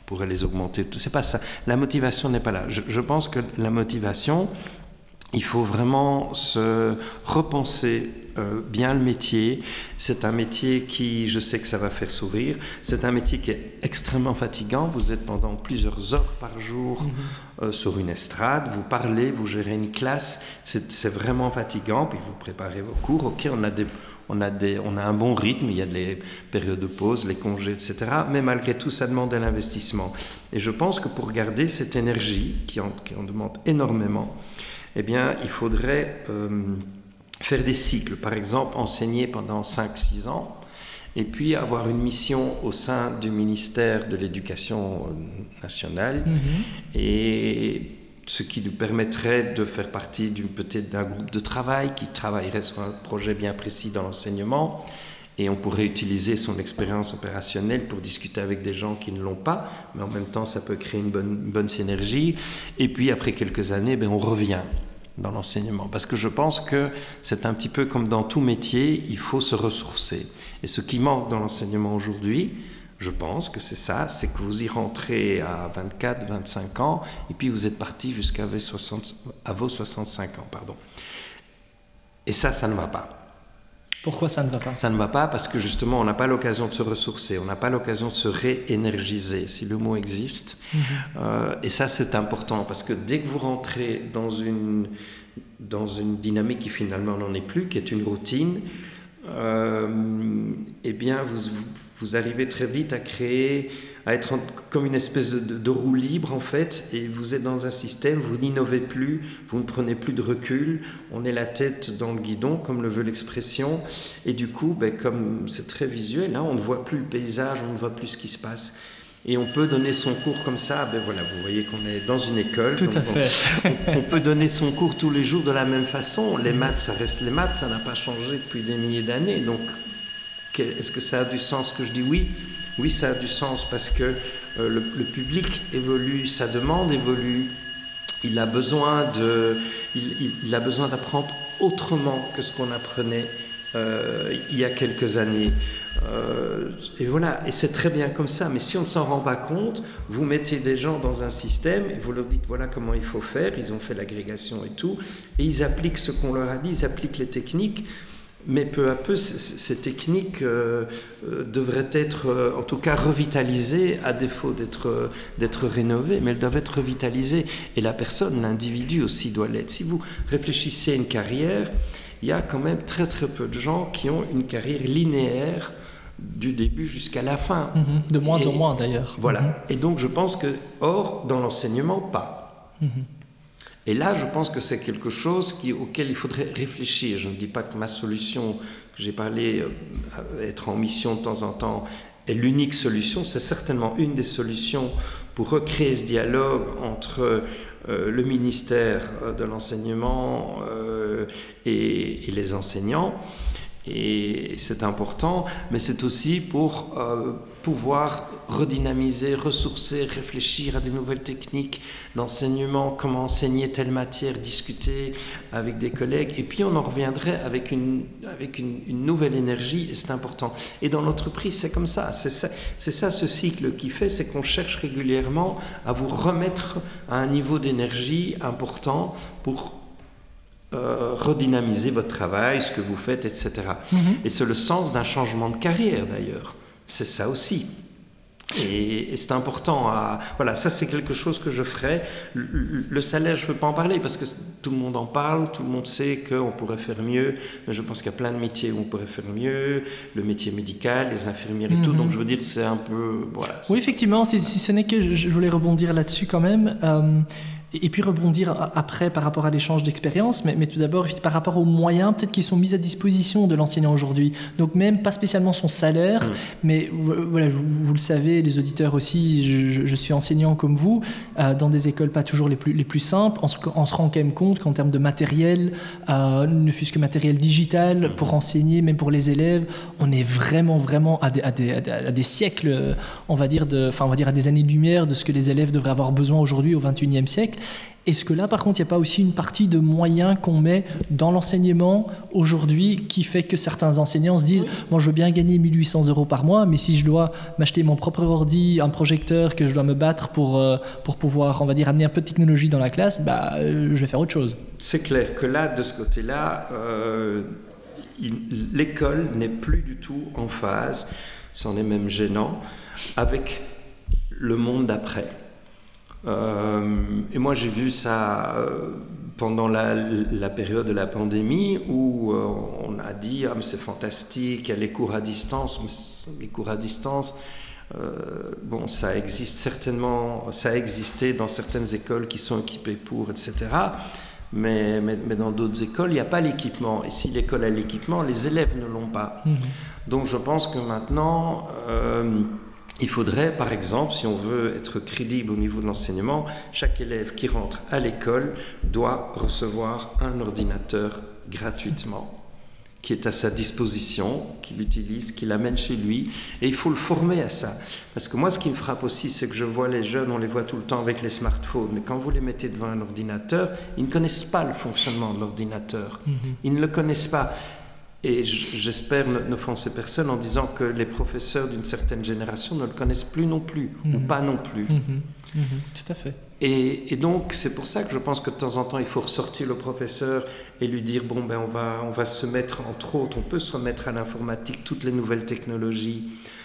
pourrait les augmenter. C'est pas ça. La motivation n'est pas là. Je, je pense que la motivation, il faut vraiment se repenser euh, bien le métier. C'est un métier qui, je sais que ça va faire sourire. C'est un métier qui est extrêmement fatigant. Vous êtes pendant plusieurs heures par jour euh, sur une estrade. Vous parlez, vous gérez une classe. C'est c'est vraiment fatigant. Puis vous préparez vos cours. Ok, on a des on a, des, on a un bon rythme, il y a les périodes de pause, les congés, etc. Mais malgré tout, ça demande un investissement. Et je pense que pour garder cette énergie, qui en, qui en demande énormément, eh bien, il faudrait euh, faire des cycles. Par exemple, enseigner pendant 5-6 ans, et puis avoir une mission au sein du ministère de l'Éducation euh, nationale, Mhm. et ce qui nous permettrait de faire partie peut-être d'un groupe de travail qui travaillerait sur un projet bien précis dans l'enseignement. Et on pourrait utiliser son expérience opérationnelle pour discuter avec des gens qui ne l'ont pas, mais en même temps, ça peut créer une bonne, bonne synergie. Et puis, après quelques années, ben, on revient dans l'enseignement. Parce que je pense que c'est un petit peu comme dans tout métier, il faut se ressourcer. Et ce qui manque dans l'enseignement aujourd'hui, je pense que c'est ça, c'est que vous y rentrez à 24, 25 ans, et puis vous êtes parti jusqu'à vos 60 à vos 65 ans. Pardon. Et ça, ça ne va pas. Pourquoi ça ne va pas? Ça ne va pas parce que justement, on n'a pas l'occasion de se ressourcer, on n'a pas l'occasion de se réénergiser, si le mot existe. Euh, et ça, c'est important parce que dès que vous rentrez dans une, dans une dynamique qui finalement n'en est plus, qui est une routine, euh, eh bien, vous, vous arrivez très vite à créer, à être en- comme une espèce de, de- de roue libre en fait, et vous êtes dans un système, vous n'innovez plus, vous ne prenez plus de recul, on est la tête dans le guidon, comme le veut l'expression, et du coup, ben, comme c'est très visuel, hein, on ne voit plus le paysage, on ne voit plus ce qui se passe. Et on peut donner son cours comme ça, ben voilà, vous voyez qu'on est dans une école. Tout donc à on- fait. on peut donner son cours tous les jours de la même façon. Les maths, ça reste les maths, ça n'a pas changé depuis des milliers d'années. Donc, est-ce que ça a du sens que je dis oui? Oui, ça a du sens parce que euh, le, public évolue, sa demande évolue. Il a besoin de, il a besoin d'apprendre autrement que ce qu'on apprenait euh, il y a quelques années. Euh, et voilà, et c'est très bien comme ça. Mais si on ne s'en rend pas compte, vous mettez des gens dans un système et vous leur dites voilà comment il faut faire. Ils ont fait l'agrégation et tout, et ils appliquent ce qu'on leur a dit, ils appliquent les techniques. Mais peu à peu, ces techniques euh, euh, devraient être, euh, en tout cas, revitalisées, à défaut d'être d'être rénovées, mais elles doivent être revitalisées. Et la personne, l'individu aussi doit l'être. Si vous réfléchissez à une carrière, il y a quand même très très peu de gens qui ont une carrière linéaire du début jusqu'à la fin. Mhm. De moins Et- en moins d'ailleurs. Voilà. Et donc je pense que, or, dans l'enseignement, pas. Mhm. Et là, je pense que c'est quelque chose auquel il faudrait réfléchir. Je ne dis pas que ma solution, que j'ai parlé, euh, être en mission de temps en temps, est l'unique solution. C'est certainement une des solutions pour recréer ce dialogue entre euh, le ministère euh, de l'enseignement et, les enseignants. Et c'est important, mais c'est aussi pour pouvoir redynamiser, ressourcer, réfléchir à des nouvelles techniques d'enseignement, comment enseigner telle matière, discuter avec des collègues. Et puis on en reviendrait avec une, avec une, nouvelle énergie, et c'est important. Et dans l'entreprise, c'est comme ça. C'est ça, ça ce cycle qui fait, c'est qu'on cherche régulièrement à vous remettre à un niveau d'énergie important pour euh, redynamiser votre travail, ce que vous faites, etc. Mhm. Et c'est le sens d'un changement de carrière d'ailleurs. C'est ça aussi. Et, c'est important. À, voilà, ça c'est quelque chose que je ferai. Le, salaire, je ne peux pas en parler parce que tout le monde en parle, tout le monde sait qu'on pourrait faire mieux. Mais je pense qu'il y a plein de métiers où on pourrait faire mieux. Le métier médical, les infirmières et tout. Mhm. Donc je veux dire, c'est un peu. Voilà, oui, effectivement, si, ce n'est que je, voulais rebondir là-dessus quand même. Euh, et puis rebondir après par rapport à l'échange d'expériences, mais, tout d'abord par rapport aux moyens peut-être qui sont mis à disposition de l'enseignant aujourd'hui. Donc même pas spécialement son salaire, mmh. mais voilà, vous, le savez, les auditeurs aussi, je, suis enseignant comme vous, euh, dans des écoles pas toujours les plus, les plus simples, on se, rend quand même compte qu'en termes de matériel, euh, ne fût-ce que matériel digital, mmh. pour enseigner, même pour les élèves, on est vraiment, vraiment à des, à des, à des siècles, on va dire, de, enfin on va dire à des années-lumière de ce que les élèves devraient avoir besoin aujourd'hui au 21e siècle. Est-ce que là, par contre, il n'y a pas aussi une partie de moyens qu'on met dans l'enseignement aujourd'hui qui fait que certains enseignants se disent Moi, je veux bien gagner 1800 euros par mois, mais si je dois m'acheter mon propre ordi, un projecteur, que je dois me battre pour, euh, pour pouvoir, on va dire, amener un peu de technologie dans la classe, bah, euh, je vais faire autre chose. C'est clair que là, de ce côté-là, euh, l'école n'est plus du tout en phase, c'en est même gênant, avec le monde d'après. Euh, et moi, j'ai vu ça euh, pendant la, période de la pandémie où euh, on a dit ah, mais c'est fantastique, il y a les cours à distance. Mais les cours à distance, bon, ça existe certainement, ça a existé dans certaines écoles qui sont équipées pour, etc. Mais, mais, dans d'autres écoles, il n'y a pas l'équipement. Et si l'école a l'équipement, les élèves ne l'ont pas. Mmh. Donc je pense que maintenant, il faudrait, par exemple, si on veut être crédible au niveau de l'enseignement, chaque élève qui rentre à l'école doit recevoir un ordinateur gratuitement qui est à sa disposition, qu'il utilise, qu'il amène chez lui, et il faut le former à ça. Parce que moi, ce qui me frappe aussi, c'est que je vois les jeunes, on les voit tout le temps avec les smartphones, mais quand vous les mettez devant un ordinateur, ils ne connaissent pas le fonctionnement de l'ordinateur. Mm-hmm. Ils ne le connaissent pas. Et j'espère n'offenser personne en disant que les professeurs d'une certaine génération ne le connaissent plus non plus, ou mhm. pas non plus. Mhm. Mhm. Tout à fait. Et, donc, c'est pour ça que je pense que de temps en temps, il faut ressortir le professeur et lui dire bon, ben, on va, on va se mettre, entre autres, on peut se remettre à l'informatique, toutes les nouvelles technologies.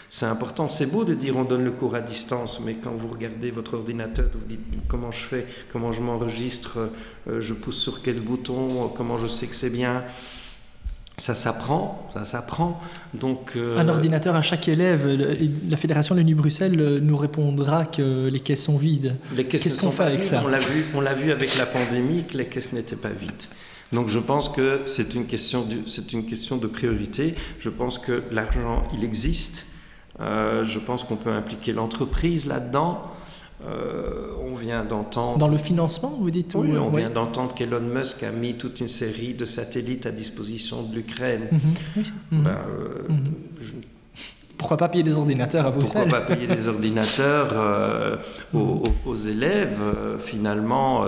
C'est important. C'est beau de dire on donne le cours à distance, mais quand vous regardez votre ordinateur, vous dites comment je fais, comment je m'enregistre, euh, je pousse sur quel bouton, comment je sais que c'est bien? Ça s'apprend, ça s'apprend. Donc, euh, Un ordinateur à chaque élève. La Fédération de l'Uni Bruxelles euh, nous répondra que les caisses sont vides. Qu'est-ce qu'on fait avec ça On l'a vu, on l'a vu avec la pandémie que les caisses n'étaient pas vides. Donc je pense que c'est une question, c'est une question de priorité. Je pense que l'argent, il existe. Euh, je pense qu'on peut impliquer l'entreprise là-dedans. Euh, on vient d'entendre. Dans le financement, vous dites Oui, on vient d'entendre qu'Elon Musk a mis toute une série de satellites à disposition de l'Ukraine. Mhm. Ben, euh, mhm. Pourquoi pas payer des ordinateurs à Bruxelles? Pourquoi pas payer des ordinateurs euh, aux, élèves? Finalement,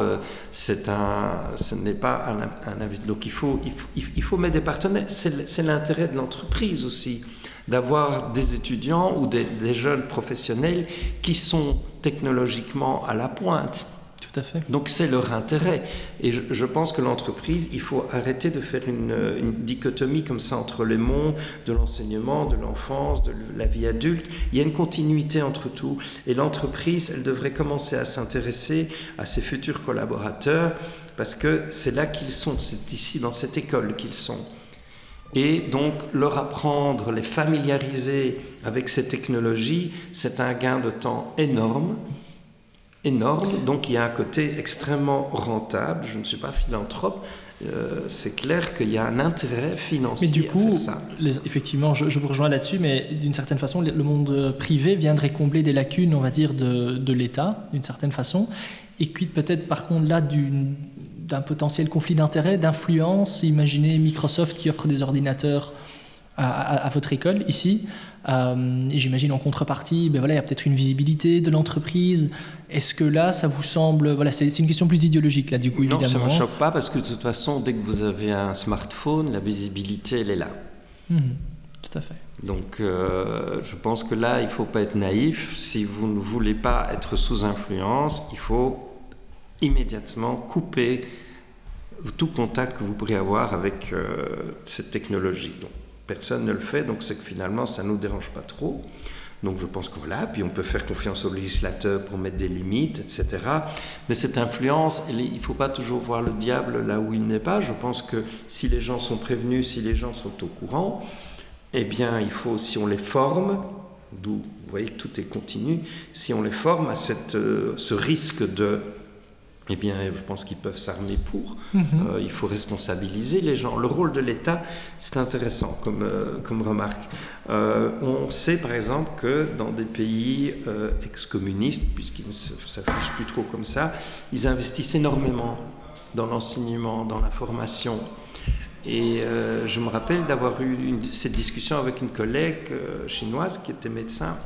c'est un, ce n'est pas un, investissement. Donc il faut, il faut, mettre des partenaires. C'est l'intérêt de l'entreprise aussi d'avoir des étudiants ou des, jeunes professionnels qui sont technologiquement à la pointe. Tout à fait. Donc c'est leur intérêt. Et je, pense que l'entreprise, il faut arrêter de faire une, dichotomie comme ça entre les mondes de l'enseignement, de l'enfance, de la vie adulte. Il y a une continuité entre tout. Et l'entreprise, elle devrait commencer à s'intéresser à ses futurs collaborateurs parce que c'est là qu'ils sont, c'est ici dans cette école qu'ils sont et donc leur apprendre, les familiariser avec ces technologies, c'est un gain de temps énorme, énorme. Donc il y a un côté extrêmement rentable. Je ne suis pas philanthrope. Euh, c'est clair qu'il y a un intérêt financier. Mais du coup, ça. effectivement, je, vous rejoins là-dessus, mais d'une certaine façon, le monde privé viendrait combler des lacunes, on va dire, de, de l'État, d'une certaine façon, et quitte peut-être par contre là d'une d'un potentiel conflit d'intérêts, d'influence. Imaginez Microsoft qui offre des ordinateurs à, votre école ici. Euh, J'imagine en contrepartie, ben voilà, il y a peut-être une visibilité de l'entreprise. Est-ce que là, ça vous semble, voilà, c'est une question plus idéologique là, du coup, évidemment. Non, ça ne me choque pas parce que de toute façon, dès que vous avez un smartphone, la visibilité, elle est là. Mhm. tout à fait. Donc, euh, je pense que là, il ne faut pas être naïf. Si vous ne voulez pas être sous influence, il faut immédiatement couper tout contact que vous pourriez avoir avec euh, cette technologie. Donc, personne ne le fait, donc c'est que finalement, ça ne nous dérange pas trop. Donc je pense que voilà, puis on peut faire confiance au législateur pour mettre des limites, etc. Mais cette influence, il ne faut pas toujours voir le diable là où il n'est pas. Je pense que si les gens sont prévenus, si les gens sont au courant, eh bien il faut, si on les forme, d'où vous voyez que tout est continu, si on les forme à cette, euh, ce risque de eh bien, je pense qu'ils peuvent s'armer pour. Mhm. Euh, il faut responsabiliser les gens. Le rôle de l'État, c'est intéressant comme, euh, comme remarque. Euh, on sait par exemple que dans des pays ex-communistes, puisqu'ils ne s'affichent plus trop comme ça, ils investissent énormément dans l'enseignement, dans la formation. Et je me rappelle d'avoir eu cette discussion avec une collègue chinoise qui était médecin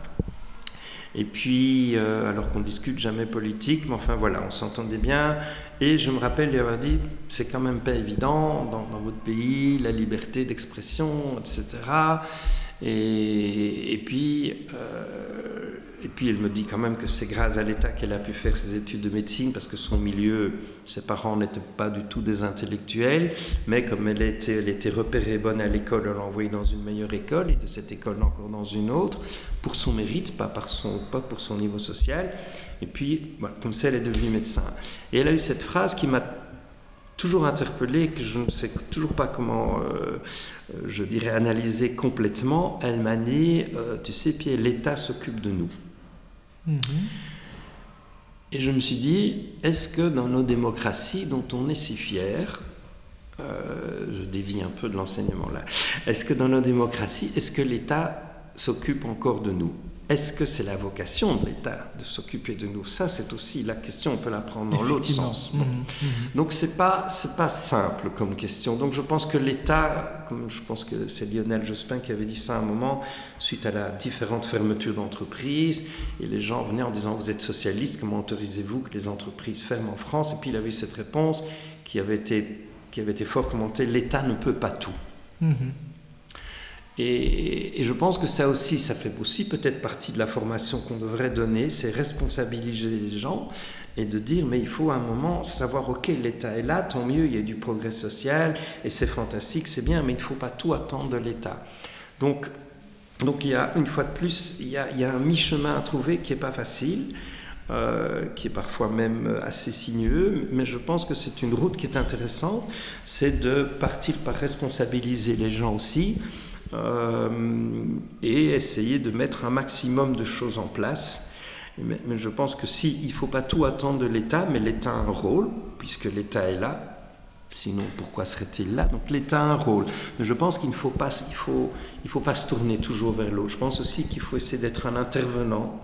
et puis, euh, alors qu'on discute jamais politique, mais enfin voilà, on s'entendait bien. Et je me rappelle lui avoir dit, c'est quand même pas évident dans, votre pays, la liberté d'expression, etc. Et, et puis, euh, et puis elle me dit quand même que c'est grâce à l'État qu'elle a pu faire ses études de médecine parce que son milieu, ses parents n'étaient pas du tout des intellectuels, mais comme elle était, elle était repérée bonne à l'école, elle l'a envoyée dans une meilleure école et de cette école encore dans une autre pour son mérite, pas, par son, pas pour son niveau social. Et puis, comme ça, elle est devenue médecin. Et elle a eu cette phrase qui m'a toujours interpellé, que je ne sais toujours pas comment, euh, euh, je dirais, analyser complètement. Elle m'a dit, euh, tu sais, Pierre, l'État s'occupe de nous. Mhm. Et je me suis dit, est-ce que dans nos démocraties dont on est si fier, je dévie un peu de l'enseignement là, est-ce que dans nos démocraties, est-ce que l'État s'occupe encore de nous? Est-ce que c'est la vocation de l'État de s'occuper de nous? Ça, c'est aussi la question, on peut la prendre dans l'autre sens. Mhm, mhm. Donc, ce n'est pas, pas simple comme question. Donc, je pense que l'État, comme je pense que c'est Lionel Jospin qui avait dit ça à un moment, suite à la différente fermeture d'entreprises, et les gens venaient en disant Vous êtes socialiste, comment autorisez-vous que les entreprises ferment en France? Et puis, il avait eu cette réponse qui avait été, qui avait été fort commentée L'État ne peut pas tout. Mhm. Et, je pense que ça aussi, ça fait aussi peut-être partie de la formation qu'on devrait donner, c'est responsabiliser les gens et de dire, mais il faut à un moment savoir, ok, l'État est là, tant mieux, il y a du progrès social, et c'est fantastique, c'est bien, mais il ne faut pas tout attendre de l'État. Donc, donc il y a, une fois de plus, il y a, un mi-chemin à trouver qui n'est pas facile. Euh, qui est parfois même assez sinueux, mais je pense que c'est une route qui est intéressante, c'est de partir par responsabiliser les gens aussi, et essayer de mettre un maximum de choses en place. Mais, je pense que si, il ne faut pas tout attendre de l'État, mais l'État a un rôle, puisque l'État est là. Sinon, pourquoi serait-il là? Donc l'État a un rôle. Mais je pense qu'il ne faut pas, il faut, il faut pas se tourner toujours vers l'autre. Je pense aussi qu'il faut essayer d'être un intervenant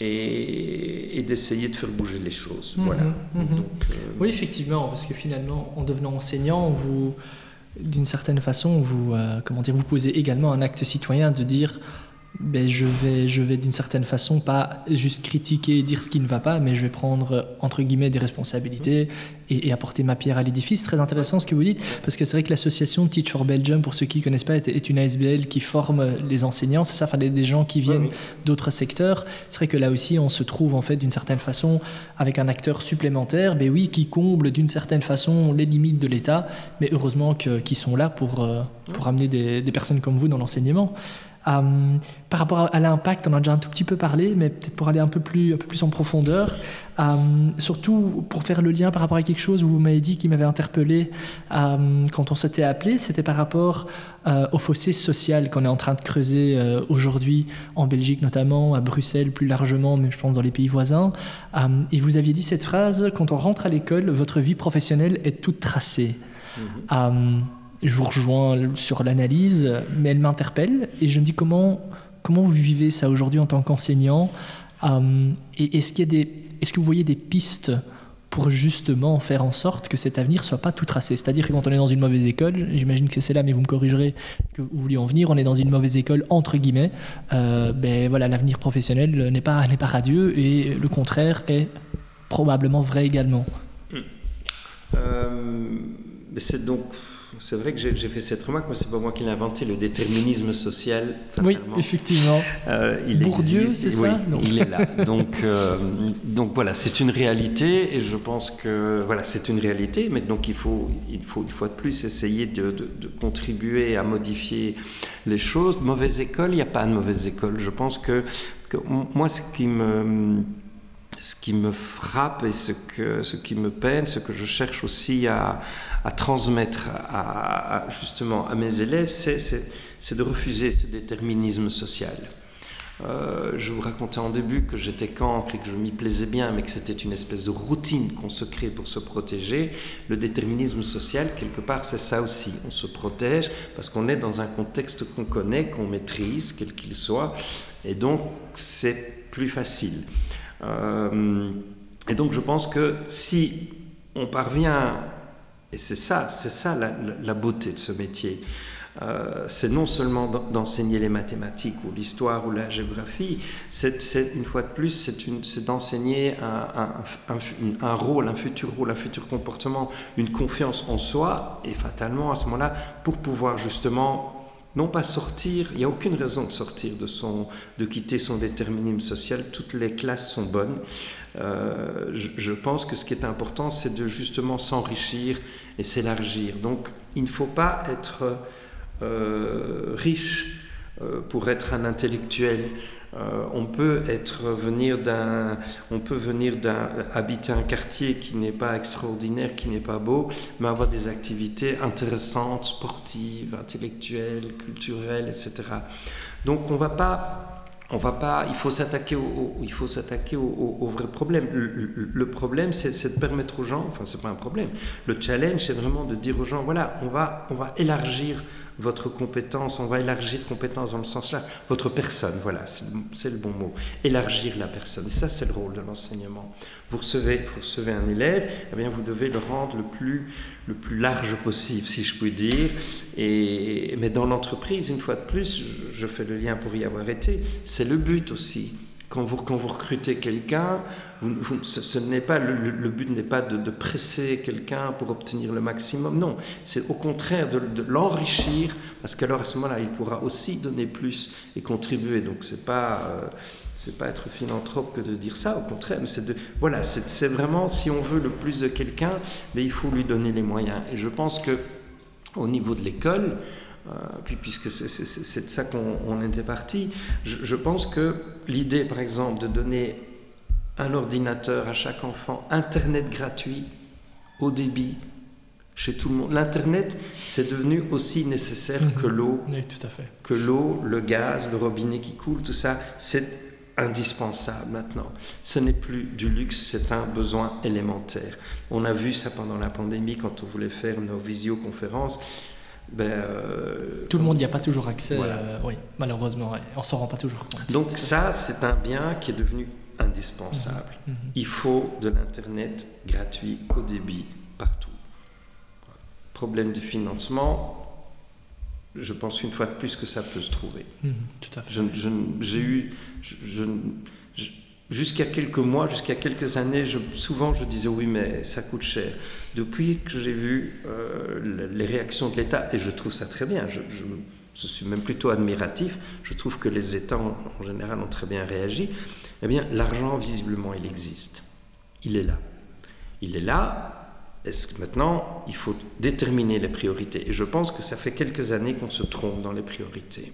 et, d'essayer de faire bouger les choses. Voilà. Mhm. Euh, oui, effectivement, parce que finalement, en devenant enseignant, vous d'une certaine façon, vous, euh, vous posez également un acte citoyen de dire ben, je vais, je vais d'une certaine façon pas juste critiquer et dire ce qui ne va pas, mais je vais prendre entre guillemets des responsabilités et, apporter ma pierre à l'édifice. Très intéressant ce que vous dites, parce que c'est vrai que l'association Teach for Belgium, pour ceux qui ne connaissent pas, est, une ASBL qui forme les enseignants, c'est ça, enfin, des, gens qui viennent d'autres secteurs. C'est vrai que là aussi, on se trouve en fait d'une certaine façon avec un acteur supplémentaire, ben oui, qui comble d'une certaine façon les limites de l'État, mais heureusement qu'ils sont là pour, euh, pour amener des, des personnes comme vous dans l'enseignement. Euh, par rapport à, l'impact, on a déjà un tout petit peu parlé, mais peut-être pour aller un peu plus, un peu plus en profondeur, euh, surtout pour faire le lien par rapport à quelque chose où vous m'avez dit qui m'avait interpellé euh, quand on s'était appelé, c'était par rapport au fossé social qu'on est en train de creuser aujourd'hui en Belgique notamment, à Bruxelles plus largement, mais je pense dans les pays voisins. et vous aviez dit cette phrase, quand on rentre à l'école, votre vie professionnelle est toute tracée. Mm-hmm je vous rejoins sur l'analyse, mais elle m'interpelle et je me dis comment, comment vous vivez ça aujourd'hui en tant qu'enseignant euh, Et est-ce, qu'il y a des, est-ce que vous voyez des pistes pour justement faire en sorte que cet avenir soit pas tout tracé? C'est-à-dire que quand on est dans une mauvaise école, j'imagine que c'est là, mais vous me corrigerez que vous vouliez en venir, on est dans une mauvaise école entre guillemets. Euh, ben voilà, l'avenir professionnel n'est pas n'est pas radieux et le contraire est probablement vrai également. Euh, c'est donc c'est vrai que j'ai fait cette remarque, mais c'est pas moi qui l'ai inventé, le déterminisme social. Oui, effectivement. Euh, il Bourdieu, c'est ça Il est là. Donc, euh, donc voilà, c'est une réalité, et je pense que voilà, c'est une réalité, mais donc il faut, il faut une fois de plus essayer de, de, contribuer à modifier les choses. Mauvaise école, il n'y a pas de mauvaise école. Je pense que, que moi, ce qui me ce qui me frappe et ce, que, ce qui me peine, ce que je cherche aussi à, transmettre à, justement à mes élèves, c'est de refuser ce déterminisme social. Euh, je vous racontais en début que j'étais cancre et que je m'y plaisais bien, mais que c'était une espèce de routine qu'on se crée pour se protéger. Le déterminisme social, quelque part, c'est ça aussi. On se protège parce qu'on est dans un contexte qu'on connaît, qu'on maîtrise, quel qu'il soit, et donc c'est plus facile. Euh, et donc je pense que si on parvient et c'est ça, c'est ça la, beauté de ce métier. Euh, c'est non seulement d'enseigner les mathématiques ou l'histoire ou la géographie, c'est, une fois de plus, c'est, d'enseigner un, rôle, un futur rôle, un futur comportement, une confiance en soi, et fatalement à ce moment-là, pour pouvoir justement non pas sortir, il n'y a aucune raison de sortir de, son, quitter son déterminisme social, toutes les classes sont bonnes. Euh, je, pense que ce qui est important, c'est de justement s'enrichir et s'élargir. Donc, il ne faut pas être euh, riche euh, pour être un intellectuel. On peut être venir d'un, on peut venir d'un, habiter un quartier qui n'est pas extraordinaire, qui n'est pas beau, mais avoir des activités intéressantes, sportives, intellectuelles, culturelles, etc. Donc, on va pas on va pas, il faut s'attaquer au, il faut s'attaquer au, vrai problème. Le, problème, c'est de permettre aux gens, enfin c'est pas un problème. Le challenge, c'est vraiment de dire aux gens, voilà, on va, on va élargir votre compétence, on va élargir compétence dans le sens là, votre personne, voilà, c'est le bon mot, élargir la personne. Et ça, c'est le rôle de l'enseignement. Vous recevez, vous recevez un élève, eh bien, vous devez le rendre le plus, le plus large possible, si je puis dire. Et, mais dans l'entreprise, une fois de plus, je fais le lien pour y avoir été, c'est le but aussi. Quand vous, quand vous recrutez quelqu'un, ce, n'est pas le, but n'est pas de, presser quelqu'un pour obtenir le maximum. Non, c'est au contraire de, l'enrichir parce qu'alors à ce moment-là, il pourra aussi donner plus et contribuer. Donc c'est pas euh, pas être philanthrope que de dire ça, au contraire, c'est voilà, vraiment si on veut le plus de quelqu'un, mais il faut lui donner les moyens. Et je pense que au niveau de l'école, puis puisque c'est de ça qu'on était parti, je, je pense que l'idée, par exemple, de donner un ordinateur à chaque enfant, Internet gratuit, au débit, chez tout le monde. L'Internet, c'est devenu aussi nécessaire mhm. que l'eau. tout à fait. Que l'eau, le gaz, le robinet qui coule, tout ça, c'est indispensable maintenant. Ce n'est plus du luxe, c'est un besoin élémentaire. On a vu ça pendant la pandémie quand on voulait faire nos visioconférences. Ben, euh, Tout le monde n'y a pas toujours accès, euh, oui, malheureusement, on s'en rend pas toujours compte. Donc ça, c'est un bien qui est devenu indispensable. Mhm. Mhm. Il faut de l'Internet gratuit au débit partout. Problème de financement, je pense une fois de plus que ça peut se trouver. Mhm, tout à fait. J'ai eu, jusqu'à quelques mois, jusqu'à quelques années, souvent je disais oui, mais ça coûte cher. Depuis que j'ai vu euh, les réactions de l'État, et je trouve ça très bien, je, suis même plutôt admiratif, je trouve que les États en général ont très bien réagi, eh bien, l'argent, visiblement, il existe. Il est là. Il est là. Est-ce que maintenant, il faut déterminer les priorités? Et je pense que ça fait quelques années qu'on se trompe dans les priorités.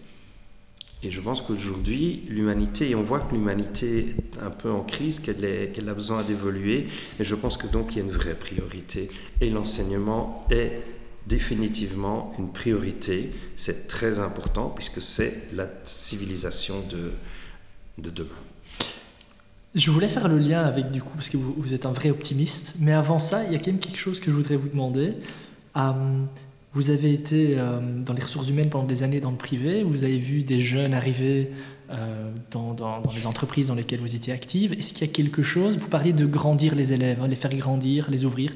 Et je pense qu'aujourd'hui, l'humanité, et on voit que l'humanité est un peu en crise, qu'elle a besoin d'évoluer, et je pense que donc il y a une vraie priorité. Et l'enseignement est définitivement une priorité. C'est très important puisque c'est la civilisation de, de demain. Je voulais faire le lien avec, du coup, parce que vous, êtes un vrai optimiste, mais avant ça, il y a quand même quelque chose que je voudrais vous demander. Euh, Vous avez été euh, dans les ressources humaines pendant des années dans le privé, vous avez vu des jeunes arriver euh, dans, les entreprises dans lesquelles vous étiez active. Est-ce qu'il y a quelque chose, vous parliez de grandir les élèves, hein, les faire grandir, les ouvrir,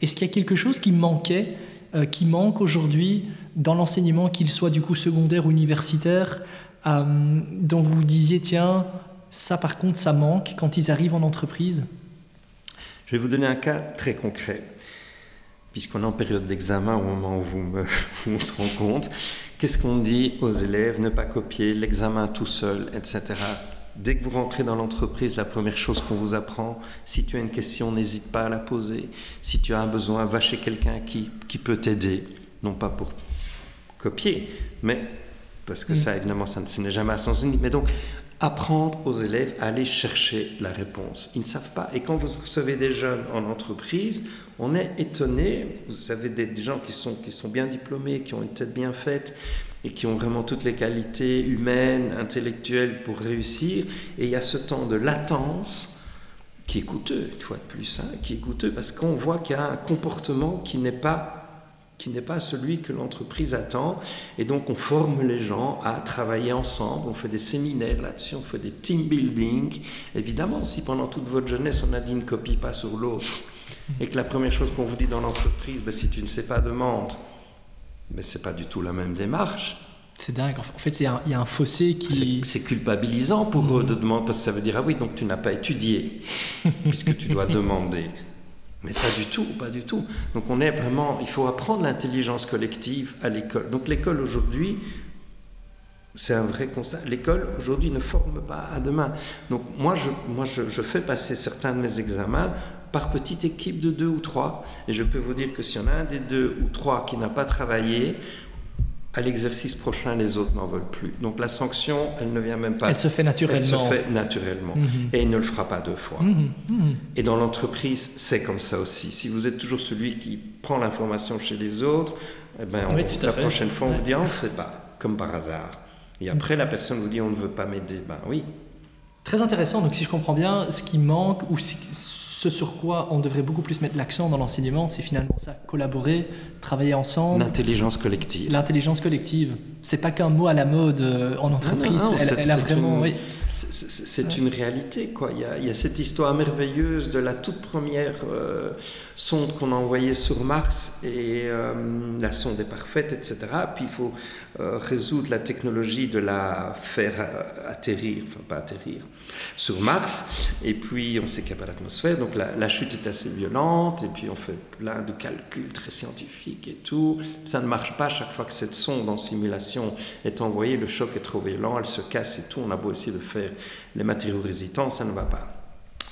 est-ce qu'il y a quelque chose qui manquait, euh, qui manque aujourd'hui dans l'enseignement, qu'il soit du coup secondaire ou universitaire, dont vous disiez, tiens, ça par contre, ça manque quand ils arrivent en entreprise? Je vais vous donner un cas très concret puisqu'on est en période d'examen au moment où, vous on se rend compte, qu'est-ce qu'on dit aux élèves Ne pas copier, l'examen tout seul, etc. Dès que vous rentrez dans l'entreprise, la première chose qu'on vous apprend, si tu as une question, n'hésite pas à la poser. Si tu as un besoin, va chez quelqu'un qui, qui peut t'aider. Non pas pour copier, mais parce que mm. ça, évidemment, ça, ce n'est jamais à sens unique. Mais donc, apprendre aux élèves à aller chercher la réponse. Ils ne savent pas. Et quand vous recevez des jeunes en entreprise, on est étonné. Vous avez des, gens qui sont, qui sont bien diplômés, qui ont une tête bien faite et qui ont vraiment toutes les qualités humaines, intellectuelles pour réussir. Et il y a ce temps de latence qui est coûteux, une fois de plus, hein, qui est coûteux parce qu'on voit qu'il y a un comportement qui n'est pas qui n'est pas celui que l'entreprise attend. Et donc on forme les gens à travailler ensemble, on fait des séminaires là-dessus, on fait des team building. Évidemment, si pendant toute votre jeunesse on a dit ne copie pas sur l'autre, et que la première chose qu'on vous dit dans l'entreprise, ben, si tu ne sais pas, demande, mais ce n'est pas du tout la même démarche. C'est dingue. En fait, il y, a un fossé qui. C'est culpabilisant pour eux de demander, parce que ça veut dire ah oui, donc tu n'as pas étudié, puisque tu dois demander. Mais pas du tout, pas du tout. Donc on est vraiment, il faut apprendre l'intelligence collective à l'école. Donc l'école aujourd'hui, c'est un vrai constat. L'école aujourd'hui ne forme pas à demain. Donc moi, je, moi je, je, fais passer certains de mes examens par petite équipe de deux ou trois. Et je peux vous dire que s'il y en a un des deux ou trois qui n'a pas travaillé, à l'exercice prochain, les autres n'en veulent plus. Donc la sanction, elle ne vient même pas. Elle se fait naturellement. Elle se fait naturellement. Mhm. Et il ne le fera pas deux fois. Mhm. Mhm. Et dans l'entreprise, c'est comme ça aussi. Si vous êtes toujours celui qui prend l'information chez les autres, eh ben, la prochaine fois, on vous dit, on ne sait pas, comme par hasard. Et après, la personne vous dit, on ne veut pas m'aider. Ben oui. Très intéressant. Donc si je comprends bien, ce qui manque, ou ce sur quoi on devrait beaucoup plus mettre l'accent dans l'enseignement, c'est finalement ça, collaborer, travailler ensemble. L'intelligence collective. L'intelligence collective. C'est pas qu'un mot à la mode euh, en entreprise. elle, a vraiment. oui. C'est une réalité, quoi. Il y, a, il y, a, cette histoire merveilleuse de la toute première euh, sonde qu'on a envoyée sur Mars et euh, la sonde est parfaite, etc. Puis il faut euh, résoudre la technologie de la faire atterrir, enfin pas atterrir, sur Mars. Et puis on sait qu'il n'y a pas d'atmosphère, donc la, la, chute est assez violente. Et puis on fait plein de calculs très scientifiques et tout. Ça ne marche pas chaque fois que cette sonde en simulation est envoyée. Le choc est trop violent, elle se casse et tout. On a beau essayer de faire les matériaux résistants, ça ne va pas.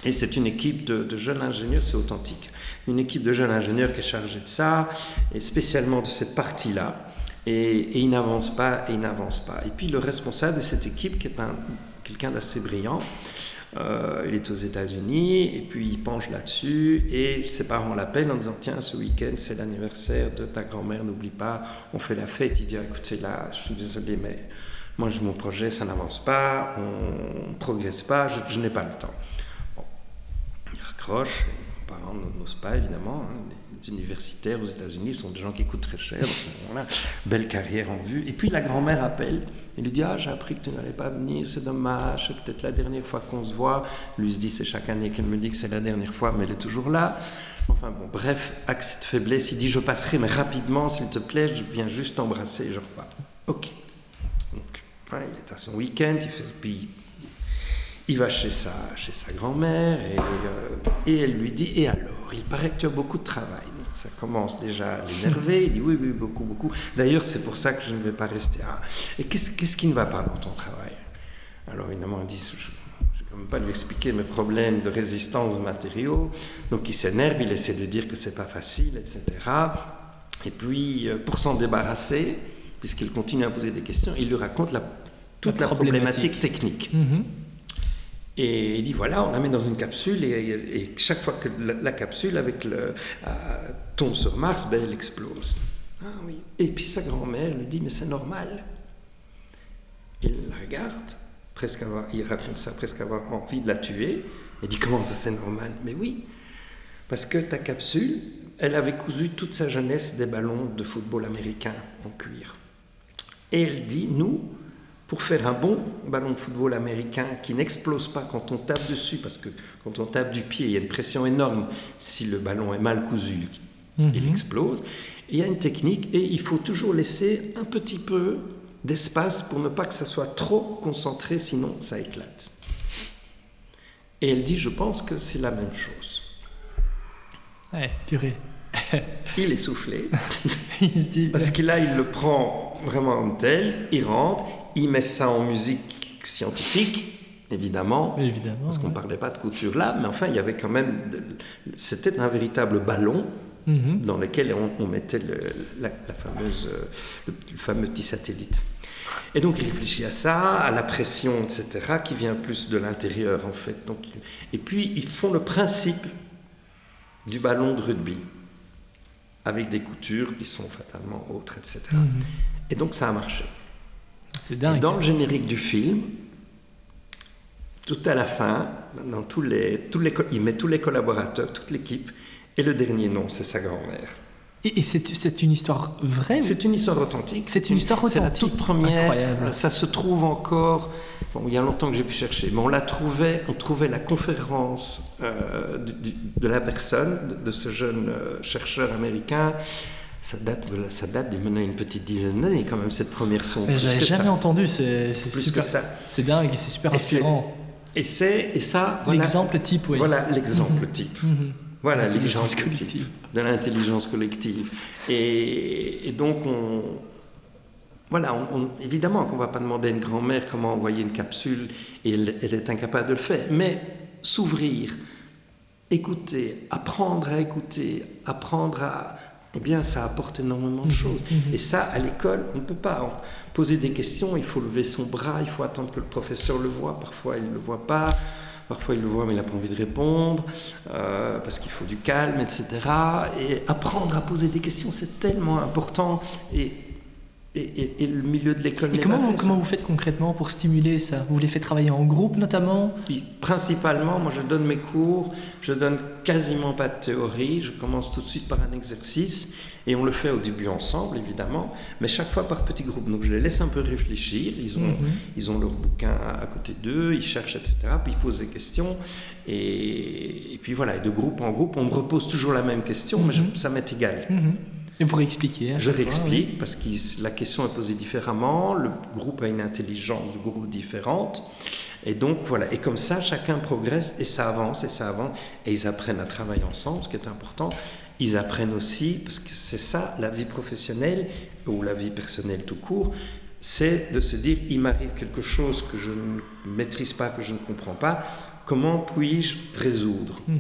Et c'est une équipe de, jeunes ingénieurs, c'est authentique. Une équipe de jeunes ingénieurs qui est chargée de ça, et spécialement de cette partie-là. Et, il n'avance pas, et il n'avance pas. Et puis le responsable de cette équipe, qui est quelqu'un d'assez brillant, euh, il est aux États-Unis, et puis il penche là-dessus, et ses parents l'appellent en disant Tiens, ce week-end, c'est l'anniversaire de ta grand-mère, n'oublie pas, on fait la fête. Il dit Écoutez, là, je suis désolé, mais moi, mon projet, ça n'avance pas, on ne progresse pas, je, n'ai pas le temps. Bon. Il raccroche, les parents n'osent pas, évidemment. Hein. Les universitaires aux États-Unis sont des gens qui coûtent très cher. voilà, belle carrière en vue. Et puis la grand-mère appelle et lui dit Ah, j'ai appris que tu n'allais pas venir, c'est dommage, c'est peut-être la dernière fois qu'on se voit. Lui se dit C'est chaque année qu'elle me dit que c'est la dernière fois, mais elle est toujours là. Enfin bon, bref, accès de faiblesse. Il dit Je passerai, mais rapidement, s'il te plaît, je viens juste t'embrasser et je repars. Ok il est à son week-end, il fait, puis il va chez sa, chez sa grand-mère et, euh, et, elle lui dit Et alors Il paraît que tu as beaucoup de travail. Ça commence déjà à l'énerver. Il dit Oui, oui, beaucoup, beaucoup. D'ailleurs, c'est pour ça que je ne vais pas rester. Et qu'est-ce, qu'est-ce qui ne va pas dans ton travail? Alors, évidemment, il dit Je ne vais même pas lui expliquer mes problèmes de résistance aux matériaux. Donc, il s'énerve, il essaie de dire que c'est pas facile, etc. Et puis, euh, pour s'en débarrasser, puisqu'il continue à poser des questions, il lui raconte la, toute la, problématique. technique. Mhm. Et il dit voilà, on la met dans une capsule et, chaque fois que la, capsule avec le euh, tombe sur Mars, ben, elle explose. Ah oui. Et puis sa grand-mère lui dit mais c'est normal. Il la regarde, presque avoir, il raconte ça, presque avoir envie de la tuer. Et dit comment ça c'est normal? Mais oui, parce que ta capsule, elle avait cousu toute sa jeunesse des ballons de football américain en cuir. Et elle dit, nous, pour faire un bon ballon de football américain qui n'explose pas quand on tape dessus, parce que quand on tape du pied, il y a une pression énorme. Si le ballon est mal cousu, il Mhm. explose. Il y a une technique et il faut toujours laisser un petit peu d'espace pour ne pas que ça soit trop concentré, sinon ça éclate. Et elle dit, je pense que c'est la même chose. Ouais, purée. Il est soufflé, il se dit. parce que là, il le prend vraiment comme tel, il rentre, il met ça en musique scientifique, évidemment, Évidemment. parce qu'on ne ouais. parlait pas de couture là, mais enfin, il y avait quand même... de- C'était un véritable ballon Mhm. dans lequel on, on mettait le, la, la fameuse, euh, le, le fameux petit satellite. Et donc il réfléchit à ça, à la pression, etc., qui vient plus de l'intérieur en fait. Donc, et puis ils font le principe du ballon de rugby, avec des coutures qui sont fatalement autres, etc. Mhm. Et donc ça a marché. C'est Et dingue. dans le générique du film, tout à la fin, dans tous les, tous les, il met tous les collaborateurs, toute l'équipe, et le dernier nom, c'est sa grand-mère. Et, et c'est une histoire vraie C'est une histoire authentique. C'est une histoire C'est la authentique. toute première. Incroyable. Ça se trouve encore. Bon, il y a longtemps que j'ai pu chercher, mais on la trouvait. On trouvait la conférence euh, du- de la personne, de, de ce jeune euh, chercheur américain. Ça date, de ça date d'il menait une petite dizaine d'années quand même cette première son. Mais plus J'avais jamais ça. entendu, c'est super. C'est dingue c'est super inspirant. Et c'est et ça. Voilà, L'exemple type, oui. Voilà l'exemple type. Mhm. Voilà L'intelligence l'exemple collective. type de l'intelligence collective. Et, et donc, on, voilà, on- on- évidemment qu'on ne va pas demander à une grand-mère comment envoyer une capsule et elle, elle est incapable de le faire. Mais s'ouvrir, écouter, apprendre à écouter, apprendre à... Eh bien, ça apporte énormément de choses. Et ça, à l'école, on ne peut pas. Poser des questions, il faut lever son bras, il faut attendre que le professeur le voit. Parfois, il ne le voit pas. Parfois, il le voit, mais il n'a pas envie de répondre, euh, parce qu'il faut du calme, etc. Et apprendre à poser des questions, c'est tellement important. Et, et, et- et le milieu de l'école Et comment vous, fait, ça. comment vous faites concrètement pour stimuler ça? Vous les faites travailler en groupe notamment? Principalement, moi je donne mes cours, je donne quasiment pas de théorie, je commence tout de suite par un exercice et on le fait au début ensemble évidemment, mais chaque fois par petits groupes. Donc je les laisse un peu réfléchir, ils ont, Mhm. ils ont leur bouquin à côté d'eux, ils cherchent, etc. Puis ils posent des questions et, et puis voilà, et de groupe en groupe, on me repose toujours la même question, mais je- Mhm. ça m'est égal. Mhm. Et vous réexpliquez Je réexplique parce que la question est posée différemment, le groupe a une intelligence de groupe différente. Et donc voilà, et comme ça, chacun progresse et ça avance et ça avance. Et ils apprennent à travailler ensemble, ce qui est important. Ils apprennent aussi, parce que c'est ça, la vie professionnelle ou la vie personnelle tout court, c'est de se dire, il m'arrive quelque chose que je ne maîtrise pas, que je ne comprends pas, comment puis-je résoudre? Mhm.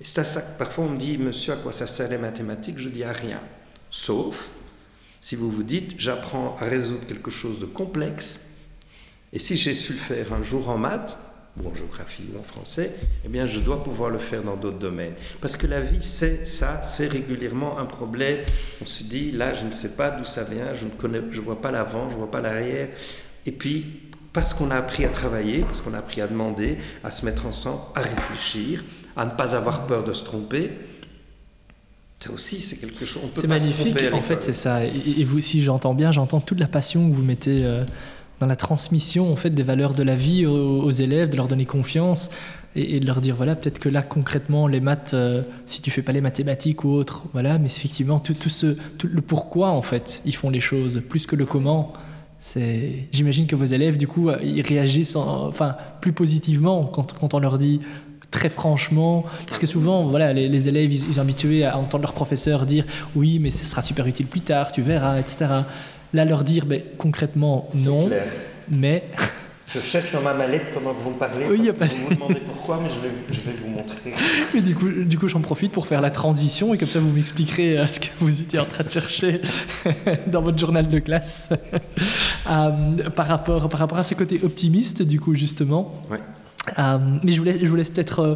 et c'est à ça que parfois on me dit, monsieur, à quoi ça sert les mathématiques? Je dis à rien. Sauf si vous vous dites, j'apprends à résoudre quelque chose de complexe, et si j'ai su le faire un jour en maths, ou en géographie ou en français, eh bien je dois pouvoir le faire dans d'autres domaines. Parce que la vie, c'est ça, c'est régulièrement un problème. On se dit, là, je ne sais pas d'où ça vient, je ne connais, je vois pas l'avant, je vois pas l'arrière. Et puis, parce qu'on a appris à travailler, parce qu'on a appris à demander, à se mettre ensemble, à réfléchir, à ne pas avoir peur de se tromper, ça aussi, c'est quelque chose. C'est magnifique, en fait, c'est ça. Et, vous, si j'entends bien, j'entends toute la passion que vous mettez euh, dans la transmission en fait, des valeurs de la vie aux, aux élèves, de leur donner confiance et, et de leur dire voilà, peut-être que là, concrètement, les maths, euh, si tu fais pas les mathématiques ou autre, voilà, mais c'est effectivement tout, tout, ce, tout le pourquoi, en fait, ils font les choses, plus que le comment. C'est, j'imagine que vos élèves, du coup, ils réagissent en- enfin, plus positivement quand, quand on leur dit très franchement, parce que souvent, voilà, les, les élèves, ils, ils sont habitués à entendre leur professeur dire oui, mais ce sera super utile plus tard, tu verras, etc. Là, leur dire ben, concrètement C'est non, clair. mais Je cherche dans ma mallette pendant que vous me parlez. Oui, y a parce pas que Vous vous demandez pourquoi, mais je vais, je vais vous montrer. Mais du coup, du coup j'en profite pour faire la transition et comme ça vous m'expliquerez euh, ce que vous étiez en train de chercher dans votre journal de classe Euh, par, rapport, par rapport à ce côté optimiste, du coup, justement. Ouais. Euh, mais je vous laisse, je vous laisse peut-être euh,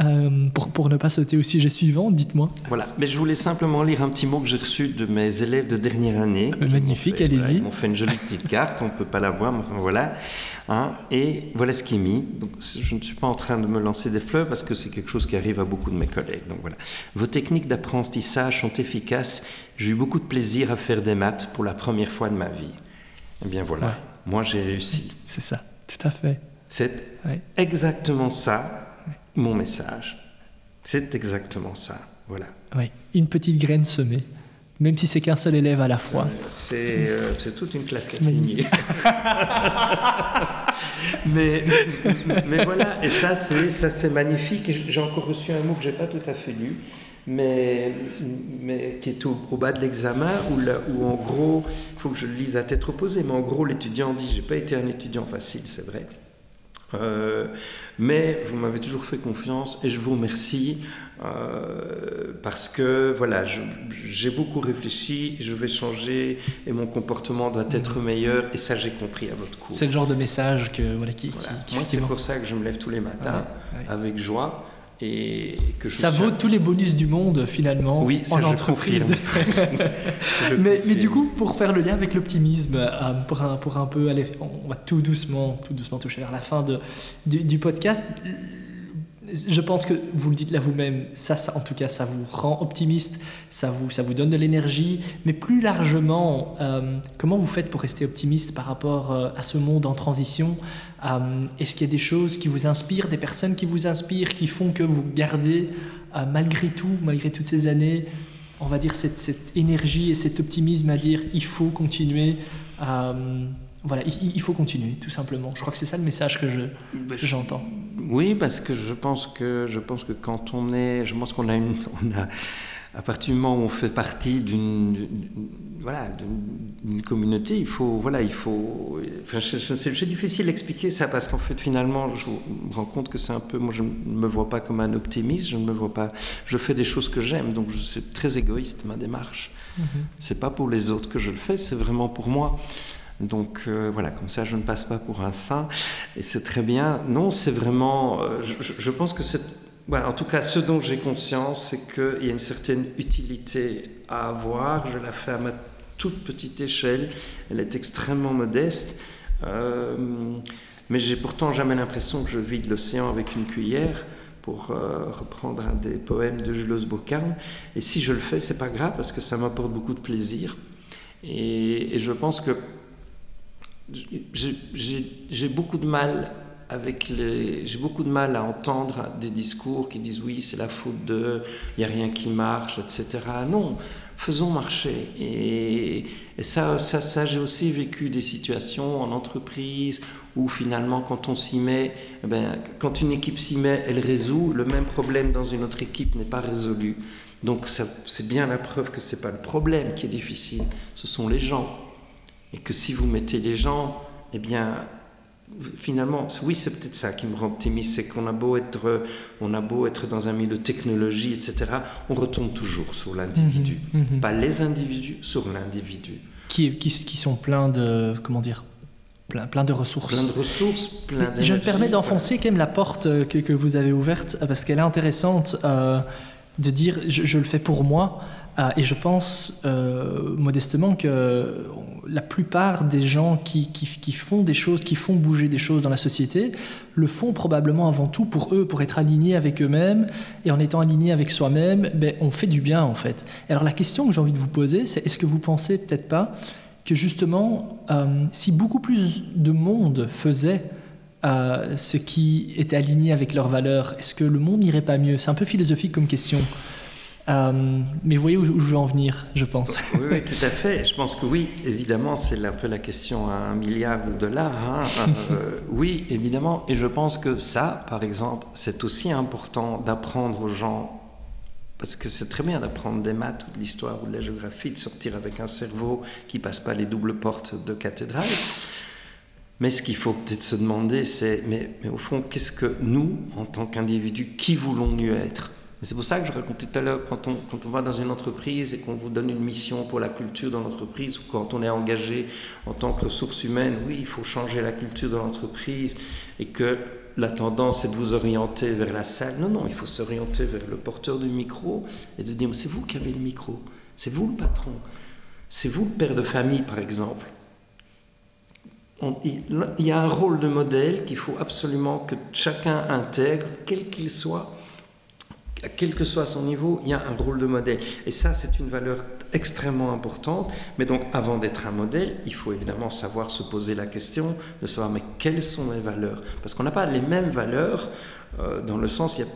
Euh, pour, pour, ne pas sauter au sujet suivant, dites-moi. Voilà, mais je voulais simplement lire un petit mot que j'ai reçu de mes élèves de dernière année. Magnifique, allez-y. ils m'ont fait une jolie petite carte, on ne peut pas la voir, mais enfin voilà. Hein, et voilà ce qui est mis. Donc, je ne suis pas en train de me lancer des fleurs parce que c'est quelque chose qui arrive à beaucoup de mes collègues. Donc voilà. Vos techniques d'apprentissage sont efficaces. J'ai eu beaucoup de plaisir à faire des maths pour la première fois de ma vie. Eh bien voilà, moi j'ai réussi. C'est ça, tout à fait. C'est exactement ça mon message. C'est exactement ça. Voilà. Oui, une petite graine semée, même si c'est qu'un seul élève à la fois. Euh, c'est toute une classe qui a signé. mais, mais voilà, et ça c'est magnifique. J'ai encore reçu un mot que j'ai pas tout à fait lu, mais, mais qui est au, bas de l'examen, où, où en gros, il faut que je le lise à tête reposée, mais en gros l'étudiant dit, j'ai pas été un étudiant facile, c'est vrai. Euh, mais vous m'avez toujours fait confiance et je vous remercie euh, parce que voilà, j'ai beaucoup réfléchi, je vais changer et mon comportement doit être meilleur et ça j'ai compris à votre cours. C'est le genre de message que voilà qui. Moi c'est pour ça que je me lève tous les matins avec joie et que ça vaut tous les bonus du monde finalement oui, en entreprise. mais, mais, du coup, pour faire le lien avec l'optimisme, euh, pour, un, pour un peu aller, on va tout doucement, tout doucement toucher vers la fin de, du podcast je pense que vous le dites là vous-même, ça, en tout cas, ça vous rend optimiste, ça vous, ça vous donne de l'énergie, mais plus largement, euh, comment vous faites pour rester optimiste par rapport euh, à ce monde en transition? Euh, Est-ce qu'il y a des choses qui vous inspirent, des personnes qui vous inspirent, qui font que vous gardez, malgré tout, malgré toutes ces années, on va dire cette, cette énergie et cet optimisme à dire il faut continuer? Voilà, il, faut continuer, tout simplement. Je crois que c'est ça le message que je, ben, j'entends. Oui, parce que je pense que je pense que quand on est, je pense qu'on a une, on a, à partir du moment où on fait partie d'une, voilà, d'une communauté, il faut, voilà, il faut. Enfin, c'est difficile d'expliquer ça parce qu'en fait, finalement, je me rends compte que c'est un peu, moi, je ne me vois pas comme un optimiste, je ne me vois pas, je fais des choses que j'aime, donc c'est très égoïste ma démarche. Ce mm-hmm. n'est C'est pas pour les autres que je le fais, c'est vraiment pour moi. Donc euh, voilà, comme ça je ne passe pas pour un saint et c'est très bien. Non, c'est vraiment, euh, je, pense que c'est, en tout cas ce dont j'ai conscience, c'est qu'il y a une certaine utilité à avoir. Je la fais à ma toute petite échelle, elle est extrêmement modeste, euh, mais j'ai pourtant jamais l'impression que je vide l'océan avec une cuillère pour reprendre un des poèmes de Jules Bocarme. Et si je le fais, c'est pas grave parce que ça m'apporte beaucoup de plaisir. et je pense que j'ai beaucoup de mal avec les, j'ai beaucoup de mal à entendre des discours qui disent oui c'est la faute de, il n'y a rien qui marche, etc. Non, faisons marcher. Et, ça, ça, j'ai aussi vécu des situations en entreprise où finalement quand on s'y met, eh ben, quand une équipe s'y met, elle résout, le même problème dans une autre équipe n'est pas résolu. Donc c'est bien la preuve que c'est pas le problème qui est difficile, ce sont les gens et que si vous mettez les gens, eh bien, finalement, oui, c'est peut-être ça qui me rend optimiste, c'est qu'on a beau être, on a beau être dans un milieu de technologie, etc., on retombe toujours sur l'individu, mhm, mhm. pas les individus, sur l'individu. Qui, qui, qui, sont pleins de, comment dire, plein, plein de ressources. Plein de ressources, plein Je me permets d'enfoncer quand même la porte que, que vous avez ouverte parce qu'elle est intéressante euh, de dire, je, je, le fais pour moi. Ah, et je pense euh, modestement que la plupart des gens qui, font des choses, qui font bouger des choses dans la société, le font probablement avant tout pour eux, pour être alignés avec eux-mêmes. Et en étant alignés avec soi-même, ben, on fait du bien en fait. Alors la question que j'ai envie de vous poser, c'est est-ce que vous pensez peut-être pas que justement, euh, si beaucoup plus de monde faisait euh, ce qui était aligné avec leurs valeurs, est-ce que le monde n'irait pas mieux? C'est un peu philosophique comme question. Euh, mais vous voyez où je veux en venir, je pense. Oui, tout à fait. Je pense que oui, évidemment, c'est un peu la question à un milliard de dollars. Hein. Euh, oui, évidemment. Et je pense que ça, par exemple, c'est aussi important d'apprendre aux gens, parce que c'est très bien d'apprendre des maths ou de l'histoire ou de la géographie, de sortir avec un cerveau qui passe pas les doubles portes de cathédrale. Mais ce qu'il faut peut-être se demander, c'est, mais, mais au fond, qu'est-ce que nous, en tant qu'individus, qui voulons-nous être? C'est pour ça que je racontais tout à l'heure, quand on, quand on va dans une entreprise et qu'on vous donne une mission pour la culture dans l'entreprise, ou quand on est engagé en tant que ressource humaine, oui, il faut changer la culture de l'entreprise, et que la tendance est de vous orienter vers la salle. Non, non, il faut s'orienter vers le porteur du micro et de dire, c'est vous qui avez le micro, c'est vous le patron, c'est vous le père de famille, par exemple. Il y a un rôle de modèle qu'il faut absolument que chacun intègre, quel qu'il soit, quel que soit son niveau, il y a un rôle de modèle. Et ça, c'est une valeur extrêmement importante. Mais donc, avant d'être un modèle, il faut évidemment savoir se poser la question de savoir, mais quelles sont mes valeurs? Parce qu'on n'a pas les mêmes valeurs euh, dans le sens, il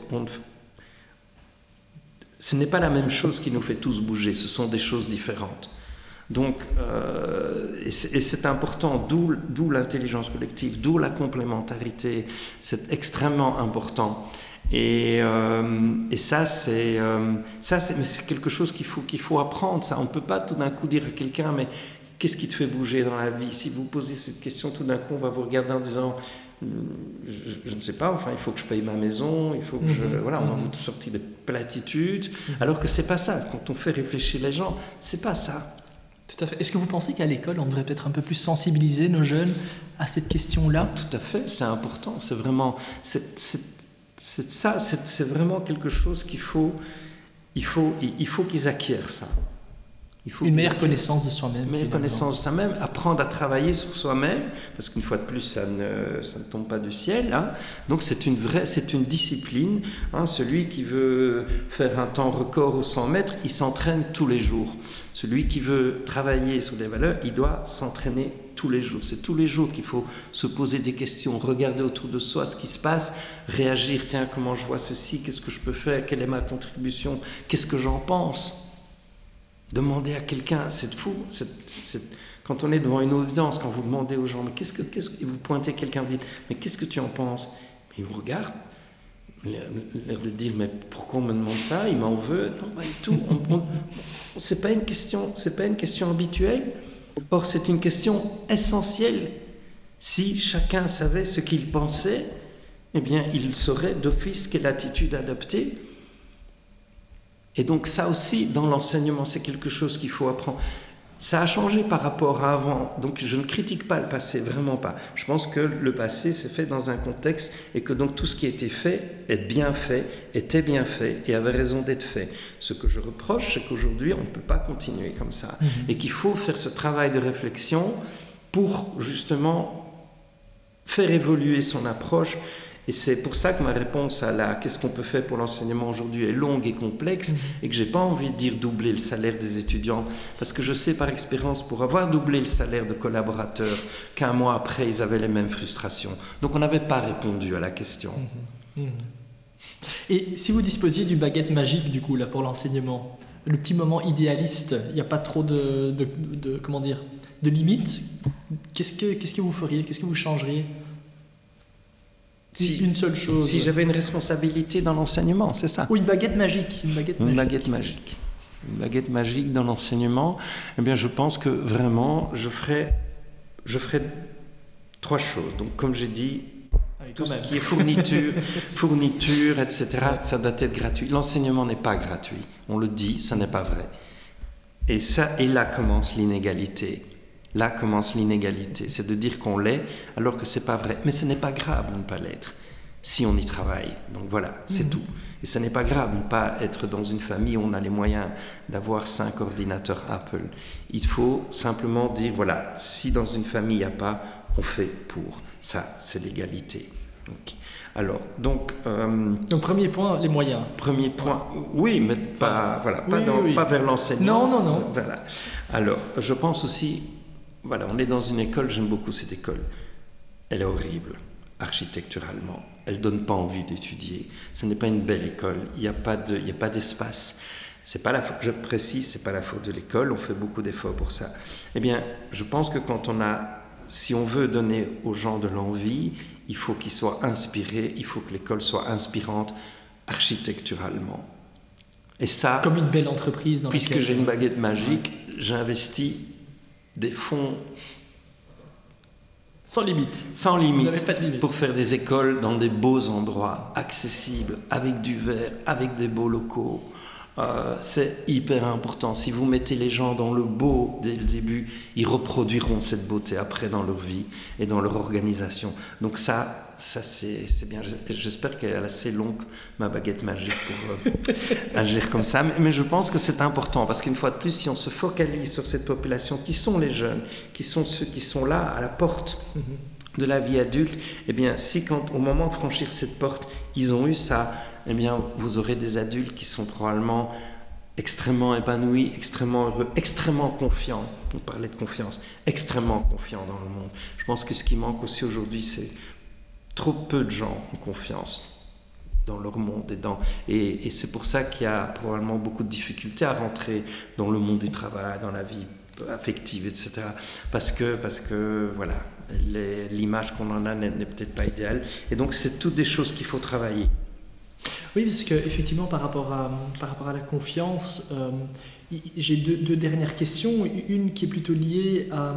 ce n'est pas la même chose qui nous fait tous bouger, ce sont des choses différentes. Donc, euh, et c'est important, d'où l'intelligence collective, d'où la complémentarité, c'est extrêmement important. Et, euh, et ça, c'est euh, c'est quelque chose qu'il faut qu'il faut apprendre. Ça, on ne peut pas tout d'un coup dire à quelqu'un, mais qu'est-ce qui te fait bouger dans la vie? Si vous posez cette question, tout d'un coup, on va vous regarder en disant, je, ne sais pas, enfin, il faut que je paye ma maison, il faut que je. Mhm. Voilà, on a mhm. toutes sortes de platitudes, mhm. alors que c'est pas ça. Quand on fait réfléchir les gens, c'est pas ça. Tout à fait. Est-ce que vous pensez qu'à l'école, on devrait peut-être un peu plus sensibiliser nos jeunes à cette question-là? Tout à fait, c'est important. C'est vraiment. C'est ça, c'est vraiment quelque chose qu'il faut. Il faut, il faut qu'ils acquièrent ça. Il faut une meilleure connaissance de soi-même. Une meilleure connaissance de soi-même, apprendre à travailler sur soi-même, parce qu'une fois de plus, ça ne, ça ne tombe pas du ciel. Hein. Donc c'est une vraie, c'est une discipline. Hein. Celui qui veut faire un temps record au 100 mètres, il s'entraîne tous les jours. Celui qui veut travailler sur des valeurs, il doit s'entraîner tous les jours. C'est tous les jours qu'il faut se poser des questions, regarder autour de soi ce qui se passe, réagir, tiens, comment je vois ceci, qu'est-ce que je peux faire, quelle est ma contribution, qu'est-ce que j'en pense? Demander à quelqu'un, c'est fou. quand on est devant une audience, quand vous demandez aux gens, mais qu'est-ce que, que, vous pointez quelqu'un, vous dites, mais qu'est-ce que tu en penses? Il vous regarde, l'air de dire, mais pourquoi on me demande ça? Il m'en veut Non, pas du tout. c'est pas une question, c'est pas une question habituelle. Or, c'est une question essentielle. Si chacun savait ce qu'il pensait, eh bien, il saurait d'office quelle attitude adopter et donc ça aussi, dans l'enseignement, c'est quelque chose qu'il faut apprendre. Ça a changé par rapport à avant, donc je ne critique pas le passé, vraiment pas. Je pense que le passé s'est fait dans un contexte et que donc tout ce qui a été fait est bien fait, était bien fait et avait raison d'être fait. Ce que je reproche, c'est qu'aujourd'hui, on ne peut pas continuer comme ça mhm. et qu'il faut faire ce travail de réflexion pour justement faire évoluer son approche et c'est pour ça que ma réponse à la qu'est-ce qu'on peut faire pour l'enseignement aujourd'hui est longue et complexe mhm. et que j'ai pas envie de dire doubler le salaire des étudiants parce que je sais par expérience pour avoir doublé le salaire de collaborateurs qu'un mois après ils avaient les mêmes frustrations. Donc on n'avait pas répondu à la question. Mhm. Mhm. Et si vous disposiez du baguette magique du coup là pour l'enseignement, le petit moment idéaliste, il n'y a pas trop de, de, comment dire de limites. Qu'est-ce que qu'est-ce que vous feriez Qu'est-ce que vous changeriez? Si, une seule chose. Si j'avais une responsabilité dans l'enseignement, c'est ça. Ou une baguette magique. Une baguette magique. Baguette magique. Une baguette magique dans l'enseignement. Eh bien, je pense que vraiment, je ferais, je ferais trois choses. Donc, comme j'ai dit, tout ce qui est fourniture, fourniture, etc., ça doit être gratuit. L'enseignement n'est pas gratuit. On le dit, ça n'est pas vrai. Et ça, et là commence l'inégalité. Là commence l'inégalité, c'est de dire qu'on l'est alors que c'est pas vrai. Mais ce n'est pas grave de ne pas l'être si on y travaille. Donc voilà, c'est mhm. tout. Et ce n'est pas grave de ne pas être dans une famille où on a les moyens d'avoir cinq ordinateurs Apple. Il faut simplement dire, voilà, si dans une famille il n'y a pas, on fait pour. Ça, c'est l'égalité. Alors, donc... Euh, donc, premier point, les moyens. Premier point, oui, mais pas, voilà, pas, pas vers l'enseignement. Non, non, non. Voilà. Alors, je pense aussi voilà, on est dans une école, j'aime beaucoup cette école. Elle est horrible, architecturalement. Elle donne pas envie d'étudier. Ce n'est pas une belle école. Il n'y a pas d'espace. c'est pas la je précise, c'est pas la faute de l'école. On fait beaucoup d'efforts pour ça. Eh bien, je pense que quand on a, si on veut donner aux gens de l'envie, il faut qu'ils soient inspirés. Il faut que l'école soit inspirante architecturalement. Et ça, comme une belle entreprise. Dans puisque j'ai une baguette magique, j'investis des fonds Sans limite. Sans limite. Vous pas de limite. Pour faire des écoles dans des beaux endroits, accessibles, avec du verre, avec des beaux locaux. Euh, c'est hyper important. Si vous mettez les gens dans le beau dès le début, ils reproduiront cette beauté après dans leur vie et dans leur organisation. Donc ça, ça c'est bien. J'espère qu'elle est assez longue, ma baguette magique, pour euh, agir comme ça. Mais, je pense que c'est important parce qu'une fois de plus, si on se focalise sur cette population qui sont les jeunes, qui sont ceux qui sont là à la porte. de la vie adulte, eh bien, si quand, au moment de franchir cette porte, ils ont eu ça, eh bien, vous aurez des adultes qui sont probablement extrêmement épanouis, extrêmement heureux, extrêmement confiants. On parlait de confiance, extrêmement confiants dans le monde. Je pense que ce qui manque aussi aujourd'hui, c'est trop peu de gens ont confiance dans leur monde et dans et, c'est pour ça qu'il y a probablement beaucoup de difficultés à rentrer dans le monde du travail, dans la vie affective, etc. Parce que parce que voilà, l'image qu'on en a n'est peut-être pas idéale. Et donc c'est toutes des choses qu'il faut travailler. Oui, parce qu'effectivement, par, rapport à, par rapport à la confiance, euh, j'ai deux, dernières questions. Une qui est plutôt liée à,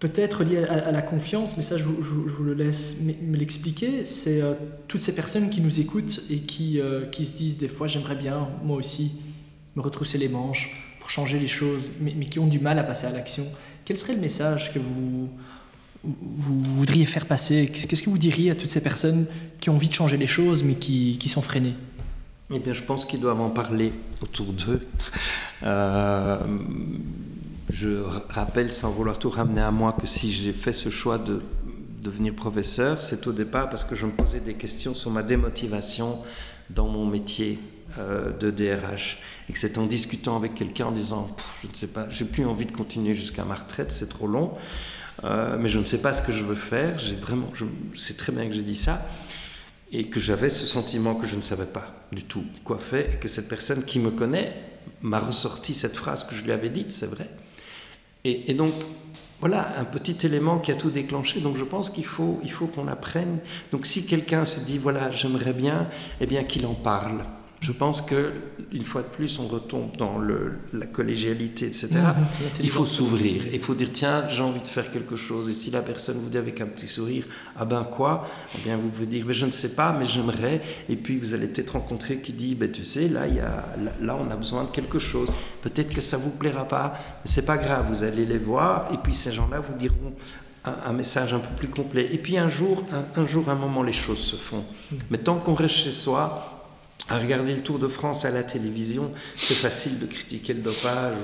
peut-être liée à, la confiance, mais ça, je, vous le laisse me l'expliquer. C'est euh, toutes ces personnes qui nous écoutent et qui, euh, qui se disent des fois, j'aimerais bien, moi aussi, me retrousser les manches pour changer les choses, mais, mais qui ont du mal à passer à l'action. Quel serait le message que vous vous voudriez faire passer? Qu'est-ce que vous diriez à toutes ces personnes qui ont envie de changer les choses mais qui, qui sont freinées? Eh bien, je pense qu'ils doivent en parler autour d'eux. Euh, je rappelle, sans vouloir tout ramener à moi, que si j'ai fait ce choix de devenir professeur, c'est au départ parce que je me posais des questions sur ma démotivation dans mon métier euh, de DRH. Et que c'est en discutant avec quelqu'un en disant, je ne sais pas, j'ai plus envie de continuer jusqu'à ma retraite, c'est trop long. Euh, mais je ne sais pas ce que je veux faire. J'ai vraiment, sais très bien que j'ai dit ça et que j'avais ce sentiment que je ne savais pas du tout quoi faire et que cette personne qui me connaît m'a ressorti cette phrase que je lui avais dite, c'est vrai. Et, donc voilà un petit élément qui a tout déclenché. Donc je pense qu'il faut, faut qu'on apprenne. Donc si quelqu'un se dit voilà j'aimerais bien, eh bien qu'il en parle. Je pense que une fois de plus, on retombe dans le, la collégialité, etc. Il faut s'ouvrir. Il faut dire tiens, j'ai envie de faire quelque chose. Et si la personne vous dit avec un petit sourire, ah ben quoi? Eh bien, vous pouvez dire, mais je ne sais pas, mais j'aimerais. Et puis vous allez peut-être rencontrer qui dit, ben tu sais, là, il y a, là, on a besoin de quelque chose. Peut-être que ça vous plaira pas, mais c'est pas grave. Vous allez les voir, et puis ces gens-là vous diront un, message un peu plus complet. Et puis un jour, un, un jour, un moment, les choses se font. Mhm. Mais tant qu'on reste chez soi, à regarder le Tour de France à la télévision, c'est facile de critiquer le dopage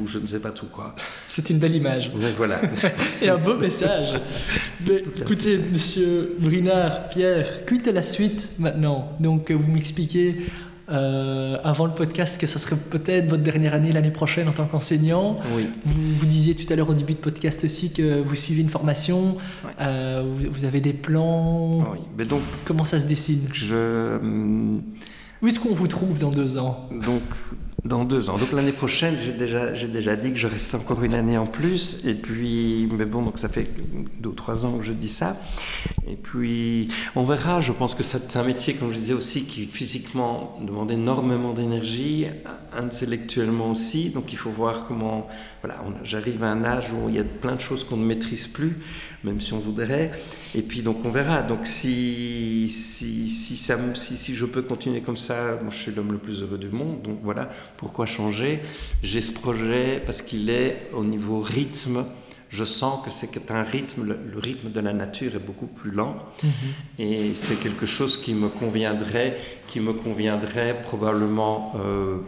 ou, je ne sais pas tout quoi. C'est une belle image. Mais voilà. Et un beau message. écoutez, monsieur Brinard, Pierre, quitte la suite maintenant. Donc, vous m'expliquez euh, avant le podcast que ce serait peut-être votre dernière année l'année prochaine en tant qu'enseignant. Oui. Vous, disiez tout à l'heure au début de podcast aussi que vous suivez une formation, euh, vous, avez des plans. Oui. Mais donc, Comment ça se dessine? Je hum, où est-ce qu'on vous trouve dans deux ans? Dans deux ans. Donc l'année prochaine, j'ai déjà, dit que je reste encore une année en plus. Et puis, mais bon, donc ça fait deux ou trois ans que je dis ça. Et puis, on verra. Je pense que c'est un métier, comme je disais aussi, qui physiquement demande énormément d'énergie, intellectuellement aussi. Donc il faut voir comment. Voilà, j'arrive à un âge où il y a plein de choses qu'on ne maîtrise plus même si on voudrait. Et puis donc on verra. Donc si, si, si je peux continuer comme ça, moi je suis l'homme le plus heureux du monde. Donc voilà, pourquoi changer J'ai ce projet parce qu'il est au niveau rythme. Je sens que c'est un rythme, le, rythme de la nature est beaucoup plus lent. Mhm. Et c'est quelque chose qui me conviendrait, qui me conviendrait probablement euh,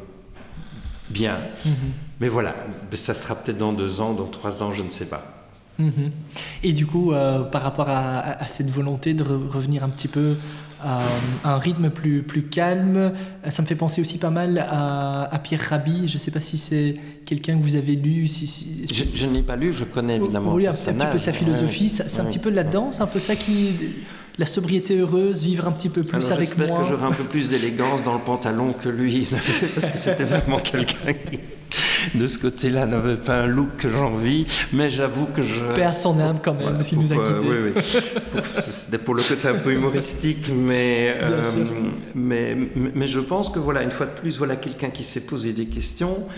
bien. Mhm. Mais voilà, ça sera peut-être dans deux ans, dans trois ans, je ne sais pas. Mhm. Et du coup, euh, par rapport à, cette volonté de revenir un petit peu à, un rythme plus, plus calme, ça me fait penser aussi pas mal à, Pierre Rabhi. Je ne sais pas si c'est quelqu'un que vous avez lu. Si, Je, ne l'ai pas lu, je connais évidemment. Oui, un, petit peu sa philosophie. C'est un petit peu là-dedans, c'est un peu ça qui la sobriété heureuse, vivre un petit peu plus avec moi. J'espère que j'aurai un peu plus d'élégance dans le pantalon que lui, parce que c'était vraiment quelqu'un qui, de ce côté-là, n'avait pas un look que j'envie, mais j'avoue que je... Paix à son âme quand même, s'il nous a quittés. oui, oui. C'était pour le côté un peu humoristique, mais, euh, mais, mais je pense que voilà, une fois de plus, voilà quelqu'un qui s'est posé des questions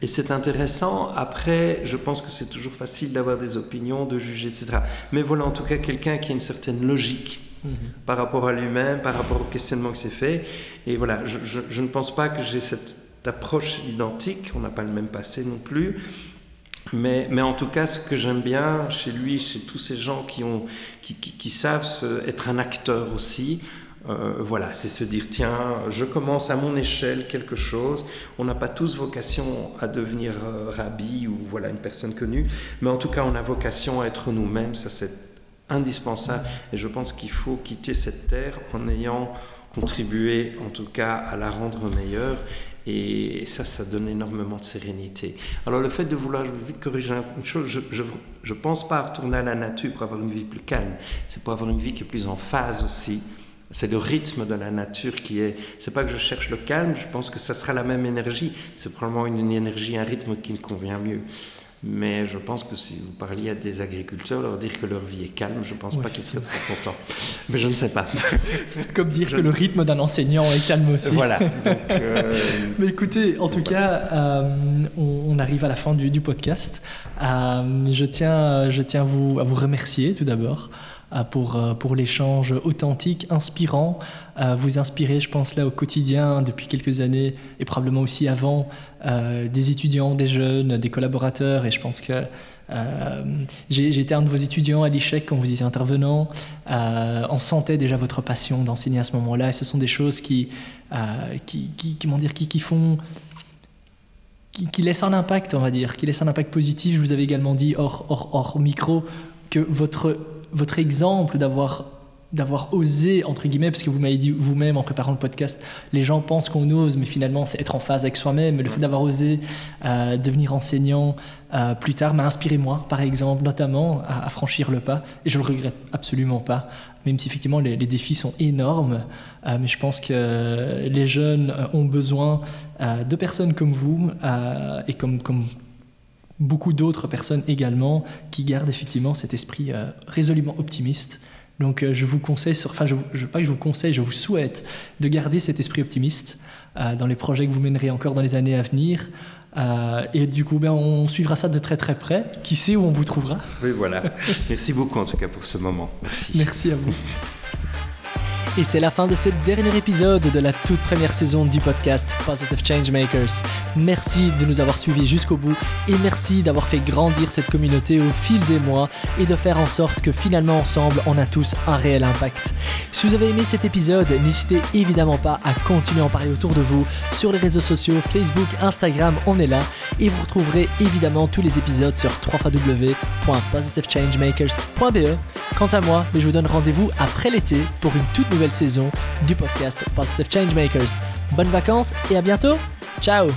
Et c'est intéressant. Après, je pense que c'est toujours facile d'avoir des opinions, de juger, etc. Mais voilà, en tout cas, quelqu'un qui a une certaine logique mhm. par rapport à lui-même, par rapport au questionnement que c'est fait. Et voilà, je, ne pense pas que j'ai cette approche identique. On n'a pas le même passé non plus. Mais, mais, en tout cas, ce que j'aime bien chez lui, chez tous ces gens qui, ont, qui savent être un acteur aussi, euh, voilà, c'est se dire, tiens, je commence à mon échelle quelque chose. On n'a pas tous vocation à devenir euh, rabbi ou voilà une personne connue, mais en tout cas, on a vocation à être nous-mêmes. Ça, c'est indispensable. Et je pense qu'il faut quitter cette terre en ayant contribué, en tout cas, à la rendre meilleure. Et ça, ça donne énormément de sérénité. Alors le fait de vouloir vite corriger une chose, je ne pense pas à retourner à la nature pour avoir une vie plus calme. C'est pour avoir une vie qui est plus en phase aussi c'est le rythme de la nature qui est. C'est pas que je cherche le calme, je pense que ça sera la même énergie. C'est probablement une, énergie, un rythme qui me convient mieux. Mais je pense que si vous parliez à des agriculteurs, leur dire que leur vie est calme, je ne pense pas qu'ils seraient très contents. Mais je ne sais pas. Comme dire que le rythme d'un enseignant est calme aussi. Voilà. Euh, Mais écoutez, en tout cas, euh, on, arrive à la fin du, podcast. Euh, je tiens, je tiens vous, à vous remercier tout d'abord. Euh, pour, euh, pour l'échange authentique, inspirant, euh, vous inspirer, je pense, là au quotidien depuis quelques années et probablement aussi avant, des étudiants, des jeunes, des collaborateurs. Et je pense que été un de vos étudiants à l'ICHEC quand vous étiez intervenant. on sentait déjà votre passion d'enseigner à ce moment-là. Et ce sont des choses qui, qui, qui, dire, qui, qui font qui, laissent un impact, on va dire, qui laissent un impact positif. Je vous avais également dit hors, hors, hors micro que votre votre exemple d'avoir d'avoir osé, entre guillemets, parce que vous m'avez dit vous-même en préparant le podcast, les gens pensent qu'on ose, mais finalement c'est être en phase avec soi-même. Le fait d'avoir osé euh, devenir enseignant euh, plus tard m'a inspiré moi, par exemple, notamment à, franchir le pas, et je le regrette absolument pas, même si effectivement les, défis sont énormes, euh, mais je pense que les jeunes ont besoin de personnes comme vous et comme, comme beaucoup d'autres personnes également qui gardent effectivement cet esprit euh, résolument optimiste. Donc euh, je vous conseille, enfin je, je, pas que je vous conseille, je vous souhaite de garder cet esprit optimiste euh, dans les projets que vous mènerez encore dans les années à venir. et du coup, ben, on suivra ça de très très près. Qui sait où on vous trouvera? Oui, voilà. Merci beaucoup en tout cas pour ce moment. Merci. Merci à vous. Et c'est la fin de ce dernier épisode de la toute première saison du podcast Positive Changemakers. Merci de nous avoir suivis jusqu'au bout et merci d'avoir fait grandir cette communauté au fil des mois et de faire en sorte que finalement ensemble on a tous un réel impact. Si vous avez aimé cet épisode, n'hésitez évidemment pas à continuer à en parler autour de vous sur les réseaux sociaux, Facebook, Instagram, on est là et vous retrouverez évidemment tous les épisodes sur www.positivechangemakers.be. Quant à moi, je vous donne rendez-vous après l'été pour une toute nouvelle saison du podcast Positive Changemakers. Bonnes vacances et à bientôt. Ciao